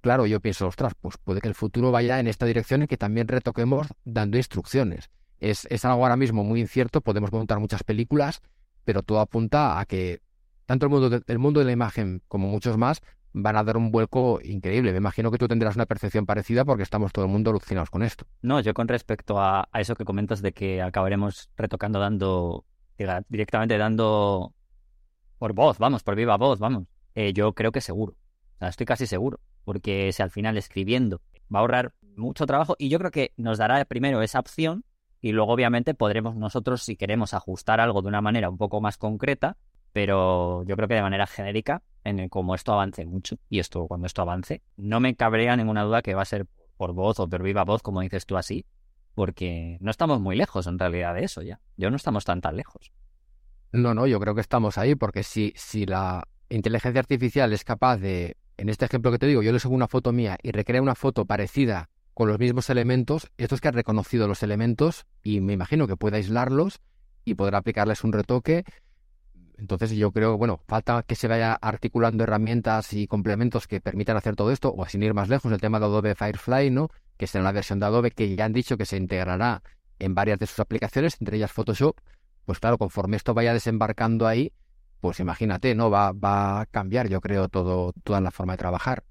claro, yo pienso, ostras, pues puede que el futuro vaya en esta dirección y que también retoquemos dando instrucciones. Es, es algo ahora mismo muy incierto, podemos montar muchas películas, pero todo apunta a que tanto el mundo, de, mundo de la imagen como muchos más van a dar un vuelco increíble. Me imagino que tú tendrás una percepción parecida porque estamos todo el mundo alucinados con esto. No, yo con respecto a, eso que comentas de que acabaremos retocando dando directamente dando por voz, vamos, por viva voz, vamos. Eh, yo creo que seguro. Estoy casi seguro. Porque si al final escribiendo va a ahorrar mucho trabajo y yo creo que nos dará primero esa opción y luego obviamente podremos nosotros si queremos ajustar algo de una manera un poco más concreta, pero yo creo que de manera genérica, en como esto avance mucho y esto cuando esto avance, no me cabría ninguna duda que va a ser por voz o por viva voz, como dices tú así, porque no estamos muy lejos en realidad de eso ya. Yo no estamos tan tan lejos. No, no, yo creo que estamos ahí porque si, si la inteligencia artificial es capaz de, en este ejemplo que te digo, yo le subo una foto mía y recrea una foto parecida con los mismos elementos, esto es que ha reconocido los elementos y me imagino que puede aislarlos y podrá aplicarles un retoque. Entonces yo creo, bueno, falta que se vaya articulando herramientas y complementos que permitan hacer todo esto, o sin ir más lejos, el tema de Adobe Firefly, ¿no? Que en la versión de Adobe que ya han dicho que se integrará en varias de sus aplicaciones, entre ellas Photoshop. Pues claro, conforme esto vaya desembarcando ahí, pues imagínate, ¿no? Va, va a cambiar, yo creo, todo, toda la forma de trabajar.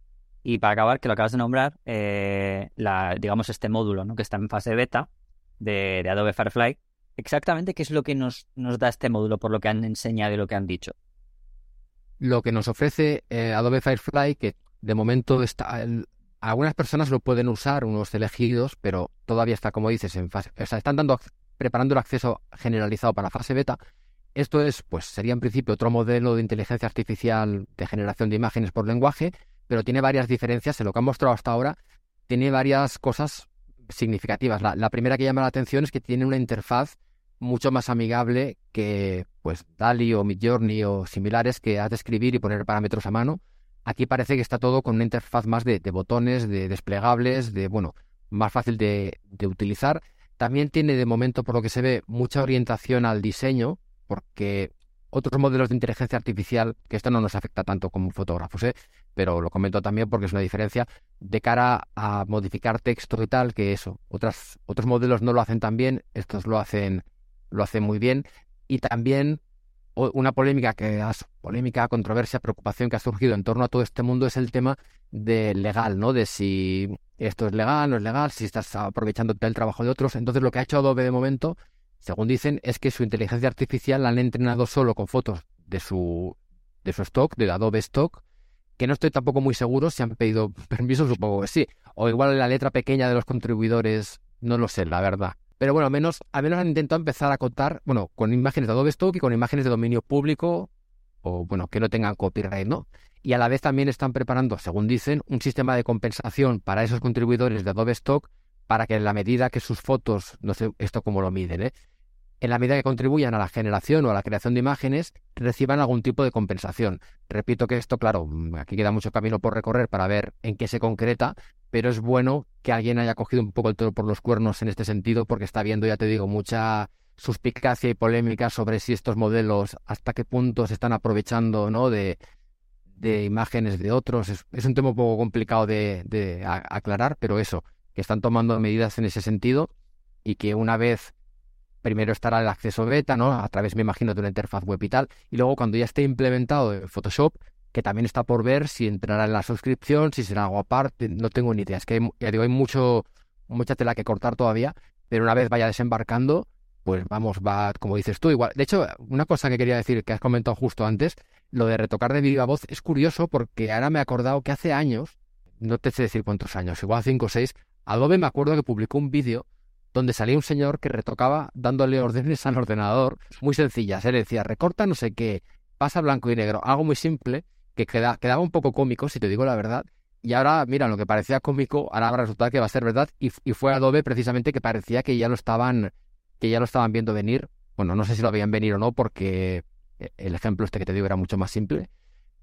Y para acabar, que lo acabas de nombrar, eh, la, digamos este módulo ¿no? que está en fase beta de, Adobe Firefly, exactamente qué es lo que nos, nos da este módulo por lo que han enseñado y lo que han dicho. Lo que nos ofrece eh, Adobe Firefly, que de momento está, algunas personas lo pueden usar, unos elegidos, pero todavía está, como dices, en fase, o sea, están dando, preparando el acceso generalizado para fase beta. Esto es, pues, sería en principio otro modelo de inteligencia artificial de generación de imágenes por lenguaje, pero tiene varias diferencias. En lo que han mostrado hasta ahora, tiene varias cosas significativas. La, primera que llama la atención es que tiene una interfaz mucho más amigable que pues DALI o Midjourney o similares que has de escribir y poner parámetros a mano. Aquí parece que está todo con una interfaz más de, botones, de desplegables, de bueno, más fácil de, de utilizar. También tiene de momento, por lo que se ve, mucha orientación al diseño, porque otros modelos de inteligencia artificial, que esto no nos afecta tanto como fotógrafos, ¿eh? pero lo comento también porque es una diferencia, de cara a modificar texto y tal, que eso, otras, otros modelos no lo hacen tan bien, estos lo hacen, lo hacen muy bien, y también una polémica que has, polémica, controversia, preocupación que ha surgido en torno a todo este mundo es el tema de legal, ¿no? De si esto es legal, no es legal, si estás aprovechándote del trabajo de otros. Entonces lo que ha hecho Adobe de momento según dicen, es que su inteligencia artificial la han entrenado solo con fotos de su, de su stock, de Adobe Stock, que no estoy tampoco muy seguro si han pedido permiso, supongo que sí. O igual la letra pequeña de los contribuidores, no lo sé, la verdad. Pero bueno, al menos, al menos han intentado empezar a contar, bueno, con imágenes de Adobe Stock y con imágenes de dominio público, o bueno, que no tengan copyright, ¿no? Y a la vez también están preparando, según dicen, un sistema de compensación para esos contribuidores de Adobe Stock para que en la medida que sus fotos, no sé esto cómo lo miden, ¿eh? En la medida que contribuyan a la generación o a la creación de imágenes, reciban algún tipo de compensación. Repito que esto, claro, aquí queda mucho camino por recorrer para ver en qué se concreta, pero es bueno que alguien haya cogido un poco el toro por los cuernos en este sentido, porque está viendo, ya te digo, mucha suspicacia y polémica sobre si estos modelos, hasta qué punto se están aprovechando ¿no? de, imágenes de otros. Es, un tema un poco complicado de aclarar, pero eso, que están tomando medidas en ese sentido y que una vez primero estará el acceso beta, ¿no? A través, me imagino, de una interfaz web y tal. Y luego, cuando ya esté implementado en Photoshop, que también está por ver si entrará en la suscripción, si será algo aparte, no tengo ni idea. Es que, ya digo, hay mucho, mucha tela que cortar todavía, pero una vez vaya desembarcando, pues vamos, va, como dices tú, igual. De hecho, una cosa que quería decir, que has comentado justo antes, lo de retocar de viva voz, es curioso porque ahora me he acordado que hace años, no te sé decir cuántos años, igual cinco o seis, Adobe me acuerdo que publicó un vídeo donde salía un señor que retocaba dándole órdenes al ordenador muy sencillas. Él decía, recorta no sé qué, pasa blanco y negro, algo muy simple que quedaba un poco cómico, si te digo la verdad. Y ahora, mira, lo que parecía cómico, ahora va a resultar que va a ser verdad. Y, fue Adobe precisamente que parecía que ya lo estaban, que ya lo estaban viendo venir. Bueno, no sé si lo habían venir o no, porque e, el ejemplo este que te digo era mucho más simple.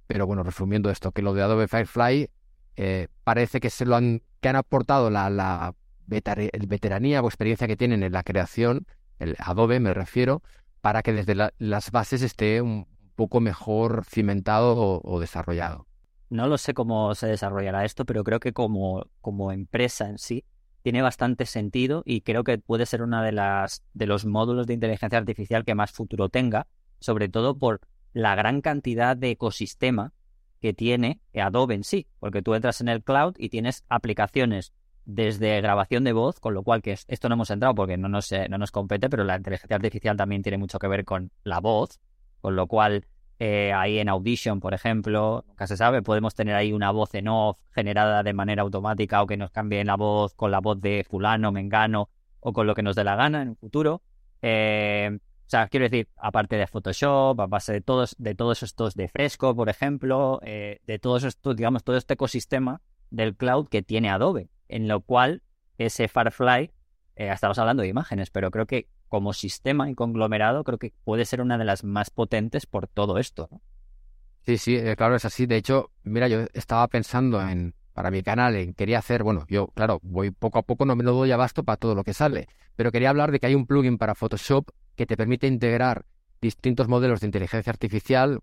Pero bueno, resumiendo esto, que lo de Adobe Firefly eh, parece que se lo han, que han aportado la, la veteranía o experiencia que tienen en la creación, el Adobe me refiero, para que desde las bases esté un poco mejor cimentado o, desarrollado. No lo sé cómo se desarrollará esto, pero creo que como, como empresa en sí tiene bastante sentido y creo que puede ser una de las de los módulos de inteligencia artificial que más futuro tenga, sobre todo por la gran cantidad de ecosistema que tiene Adobe en sí, porque tú entras en el cloud y tienes aplicaciones desde grabación de voz, con lo cual que esto no hemos entrado porque no nos, eh, no nos compete, pero la inteligencia artificial también tiene mucho que ver con la voz, con lo cual eh, ahí en Audition, por ejemplo, nunca se sabe, podemos tener ahí una voz en off generada de manera automática o que nos cambie la voz con la voz de fulano, mengano o con lo que nos dé la gana en un futuro. Eh, o sea, quiero decir, aparte de Photoshop, a base de todos, de todos estos de Fresco, por ejemplo, de todos estos, digamos, todo este ecosistema del cloud que tiene Adobe en lo cual ese Firefly, eh, estamos hablando de imágenes, pero creo que como sistema y conglomerado creo que puede ser una de las más potentes por todo esto. Sí, sí, eh, claro, es así. De hecho, mira, yo estaba pensando en, para mi canal, en quería hacer, bueno, yo, claro, voy poco a poco, no me lo doy abasto para todo lo que sale, pero quería hablar de que hay un plugin para Photoshop que te permite integrar distintos modelos de inteligencia artificial,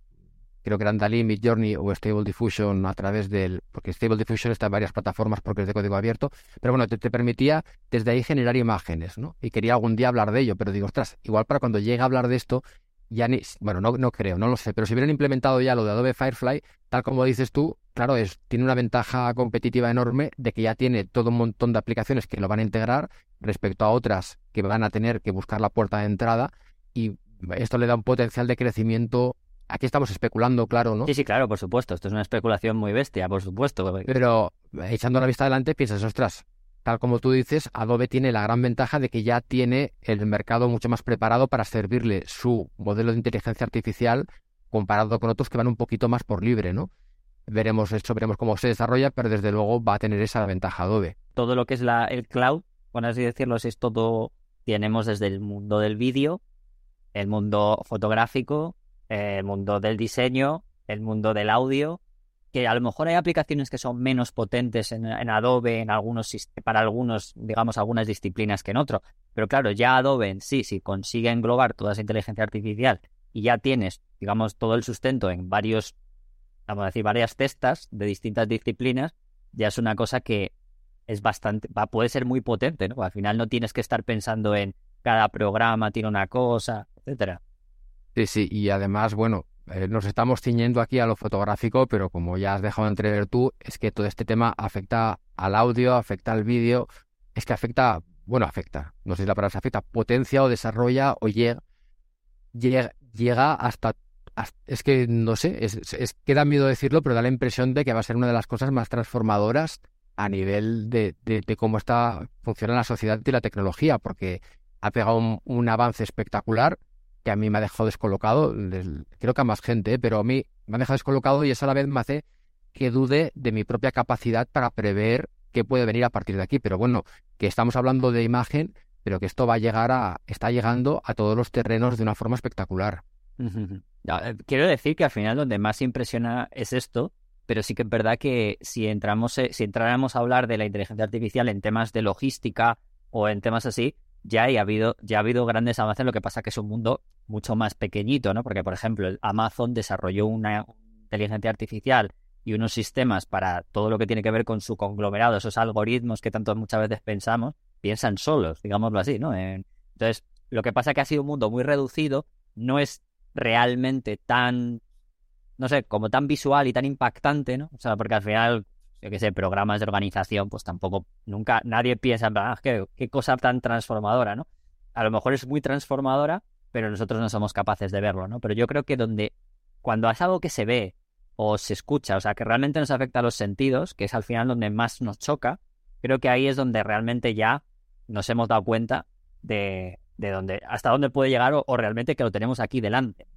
creo que eran Dalí, Midjourney o Stable Diffusion a través del... porque Stable Diffusion está en varias plataformas porque es de código abierto, pero bueno, te, permitía desde ahí generar imágenes, ¿no? Y quería algún día hablar de ello, pero digo, ostras, igual para cuando llegue a hablar de esto, ya ni... Bueno, no, no creo, no lo sé, pero si hubieran implementado ya lo de Adobe Firefly, tal como dices tú, claro, es, tiene una ventaja competitiva enorme de que ya tiene todo un montón de aplicaciones que lo van a integrar respecto a otras que van a tener que buscar la puerta de entrada y esto le da un potencial de crecimiento Aquí estamos especulando, claro, ¿no? Sí, sí, claro, por supuesto. Esto es una especulación muy bestia, por supuesto. Pero echando la vista adelante, piensas, ostras, tal como tú dices, Adobe tiene la gran ventaja de que ya tiene el mercado mucho más preparado para servirle su modelo de inteligencia artificial comparado con otros que van un poquito más por libre, ¿no? veremos eso, veremos cómo se desarrolla, pero desde luego va a tener esa ventaja Adobe. Todo lo que es la, el cloud, por así decirlo, es todo, tenemos desde el mundo del vídeo, el mundo fotográfico, el mundo del diseño, el mundo del audio, que a lo mejor hay aplicaciones que son menos potentes en, Adobe, en algunos para algunos, digamos, algunas disciplinas que en otro. Pero claro, ya Adobe en sí, si consigue englobar toda esa inteligencia artificial y ya tienes, digamos, todo el sustento en varios, vamos a decir, varias testas de distintas disciplinas, ya es una cosa que es bastante, va, puede ser muy potente, ¿no? Al final no tienes que estar pensando en cada programa tiene una cosa, etcétera. Sí, sí, y además, bueno, eh, nos estamos ciñendo aquí a lo fotográfico, pero como ya has dejado de entrever tú, es que todo este tema afecta al audio, afecta al vídeo, es que afecta, bueno, afecta, no sé si la palabra se afecta, potencia o desarrolla o llega, llega, hasta, es que no sé, es, es que da miedo decirlo, pero da la impresión de que va a ser una de las cosas más transformadoras a nivel de, de, cómo está funciona la sociedad y la tecnología, porque ha pegado un avance espectacular a mí me ha dejado descolocado, creo que a más gente, ¿eh? pero a mí me ha dejado descolocado y eso a la vez me hace que dude de mi propia capacidad para prever qué puede venir a partir de aquí. Pero bueno, que estamos hablando de imagen, pero que esto va a llegar a, está llegando a todos los terrenos de una forma espectacular. Eh, quiero decir que al final donde más impresiona es esto, pero sí que es verdad que si entramos, eh, si entráramos a hablar de la inteligencia artificial en temas de logística o en temas así, ya, ha habido, ya ha habido grandes avances, lo que pasa que es un mundo mucho más pequeñito, ¿no? Porque, por ejemplo, Amazon desarrolló una inteligencia artificial y unos sistemas para todo lo que tiene que ver con su conglomerado, esos algoritmos que tanto muchas veces pensamos, piensan solos, digámoslo así, ¿no? Entonces, lo que pasa que ha sido un mundo muy reducido, no es realmente tan, no sé, como tan visual y tan impactante, ¿no? O sea, porque al final yo qué sé, programas de organización, pues tampoco, nunca, nadie piensa en ah, qué, qué cosa tan transformadora, ¿no? A lo mejor es muy transformadora, pero nosotros no somos capaces de verlo, ¿no? Pero yo creo que donde, cuando es algo que se ve o se escucha, o sea, que realmente nos afecta a los sentidos, que es al final donde más nos choca, creo que ahí es donde realmente ya nos hemos dado cuenta de, de dónde, hasta dónde puede llegar o, o realmente que lo tenemos aquí delante.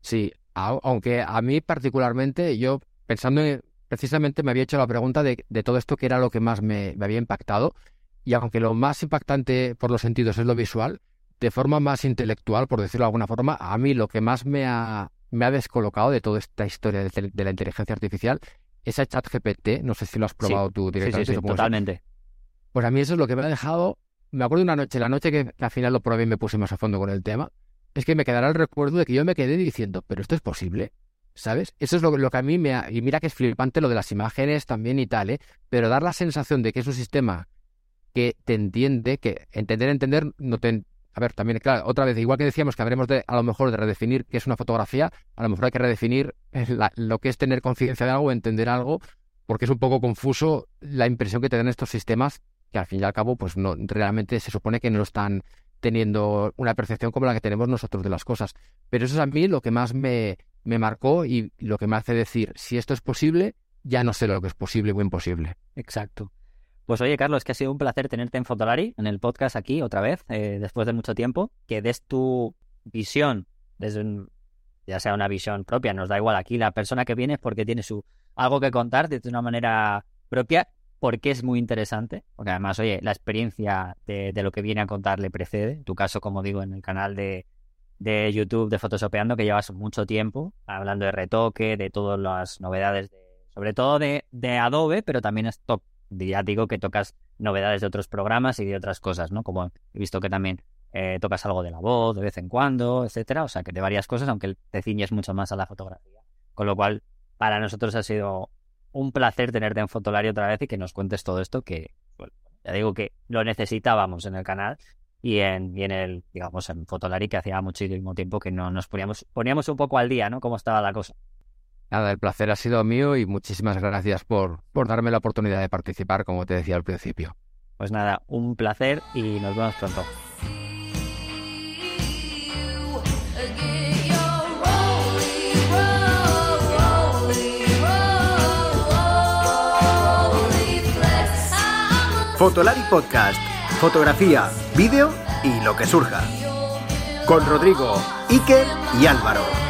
Sí, aunque a mí particularmente, yo pensando en, precisamente me había hecho la pregunta de, todo esto que era lo que más me, había impactado. Y aunque lo más impactante por los sentidos es lo visual, de forma más intelectual, por decirlo de alguna forma, a mí lo que más me ha, me ha descolocado de toda esta historia de, la inteligencia artificial es el chat GPT. No sé si lo has probado tú directamente. Sí, totalmente. Pues a mí eso es lo que me ha dejado. Me acuerdo una noche, la noche que, al final lo probé y me puse más a fondo con el tema, es que me quedará el recuerdo de que yo me quedé diciendo, pero esto es posible. ¿Sabes? Eso es lo, lo, que a mí me... Ha... Y mira que es flipante lo de las imágenes también y tal, ¿eh? Pero dar la sensación de que es un sistema que te entiende, que entender, entender, no te... A ver, también, claro, otra vez, igual que decíamos que habremos de, a lo mejor, de redefinir qué es una fotografía, a lo mejor hay que redefinir lo que es tener conciencia de algo, entender algo, porque es un poco confuso la impresión que te dan estos sistemas, que al fin y al cabo, pues no, realmente se supone que no están teniendo una percepción como la que tenemos nosotros de las cosas. Pero eso es a mí lo que más me, me marcó y lo que me hace decir, si esto es posible, ya no sé lo que es posible o imposible. Exacto. Pues oye, Carlos, que ha sido un placer tenerte en Fotolari, en el podcast aquí otra vez, eh, después de mucho tiempo, que des tu visión, desde ya sea una visión propia, nos da igual aquí la persona que viene es porque tiene su algo que contar de una manera propia, porque es muy interesante, porque además, oye, la experiencia de, de lo que viene a contar le precede, en tu caso, como digo, en el canal de, de YouTube de Photoshopeando que llevas mucho tiempo hablando de retoque, de todas las novedades, de, sobre todo de, de Adobe, pero también es top, ya digo que tocas novedades de otros programas y de otras cosas, ¿no? Como he visto que también eh, tocas algo de la voz de vez en cuando, etcétera, o sea que de varias cosas, aunque te ciñes mucho más a la fotografía. Con lo cual, para nosotros ha sido un placer tenerte en Fotolari otra vez y que nos cuentes todo esto que, ya digo que lo necesitábamos en el canal y en, y en el, digamos, en Fotolari, que hacía muchísimo tiempo que no nos poníamos, poníamos un poco al día, ¿no? Cómo estaba la cosa. Nada, el placer ha sido mío y muchísimas gracias por, por darme la oportunidad de participar, como te decía al principio. Pues nada, un placer y nos vemos pronto. Fotolari Podcast fotografía, vídeo y lo que surja. Con Rodrigo, Iker y Álvaro.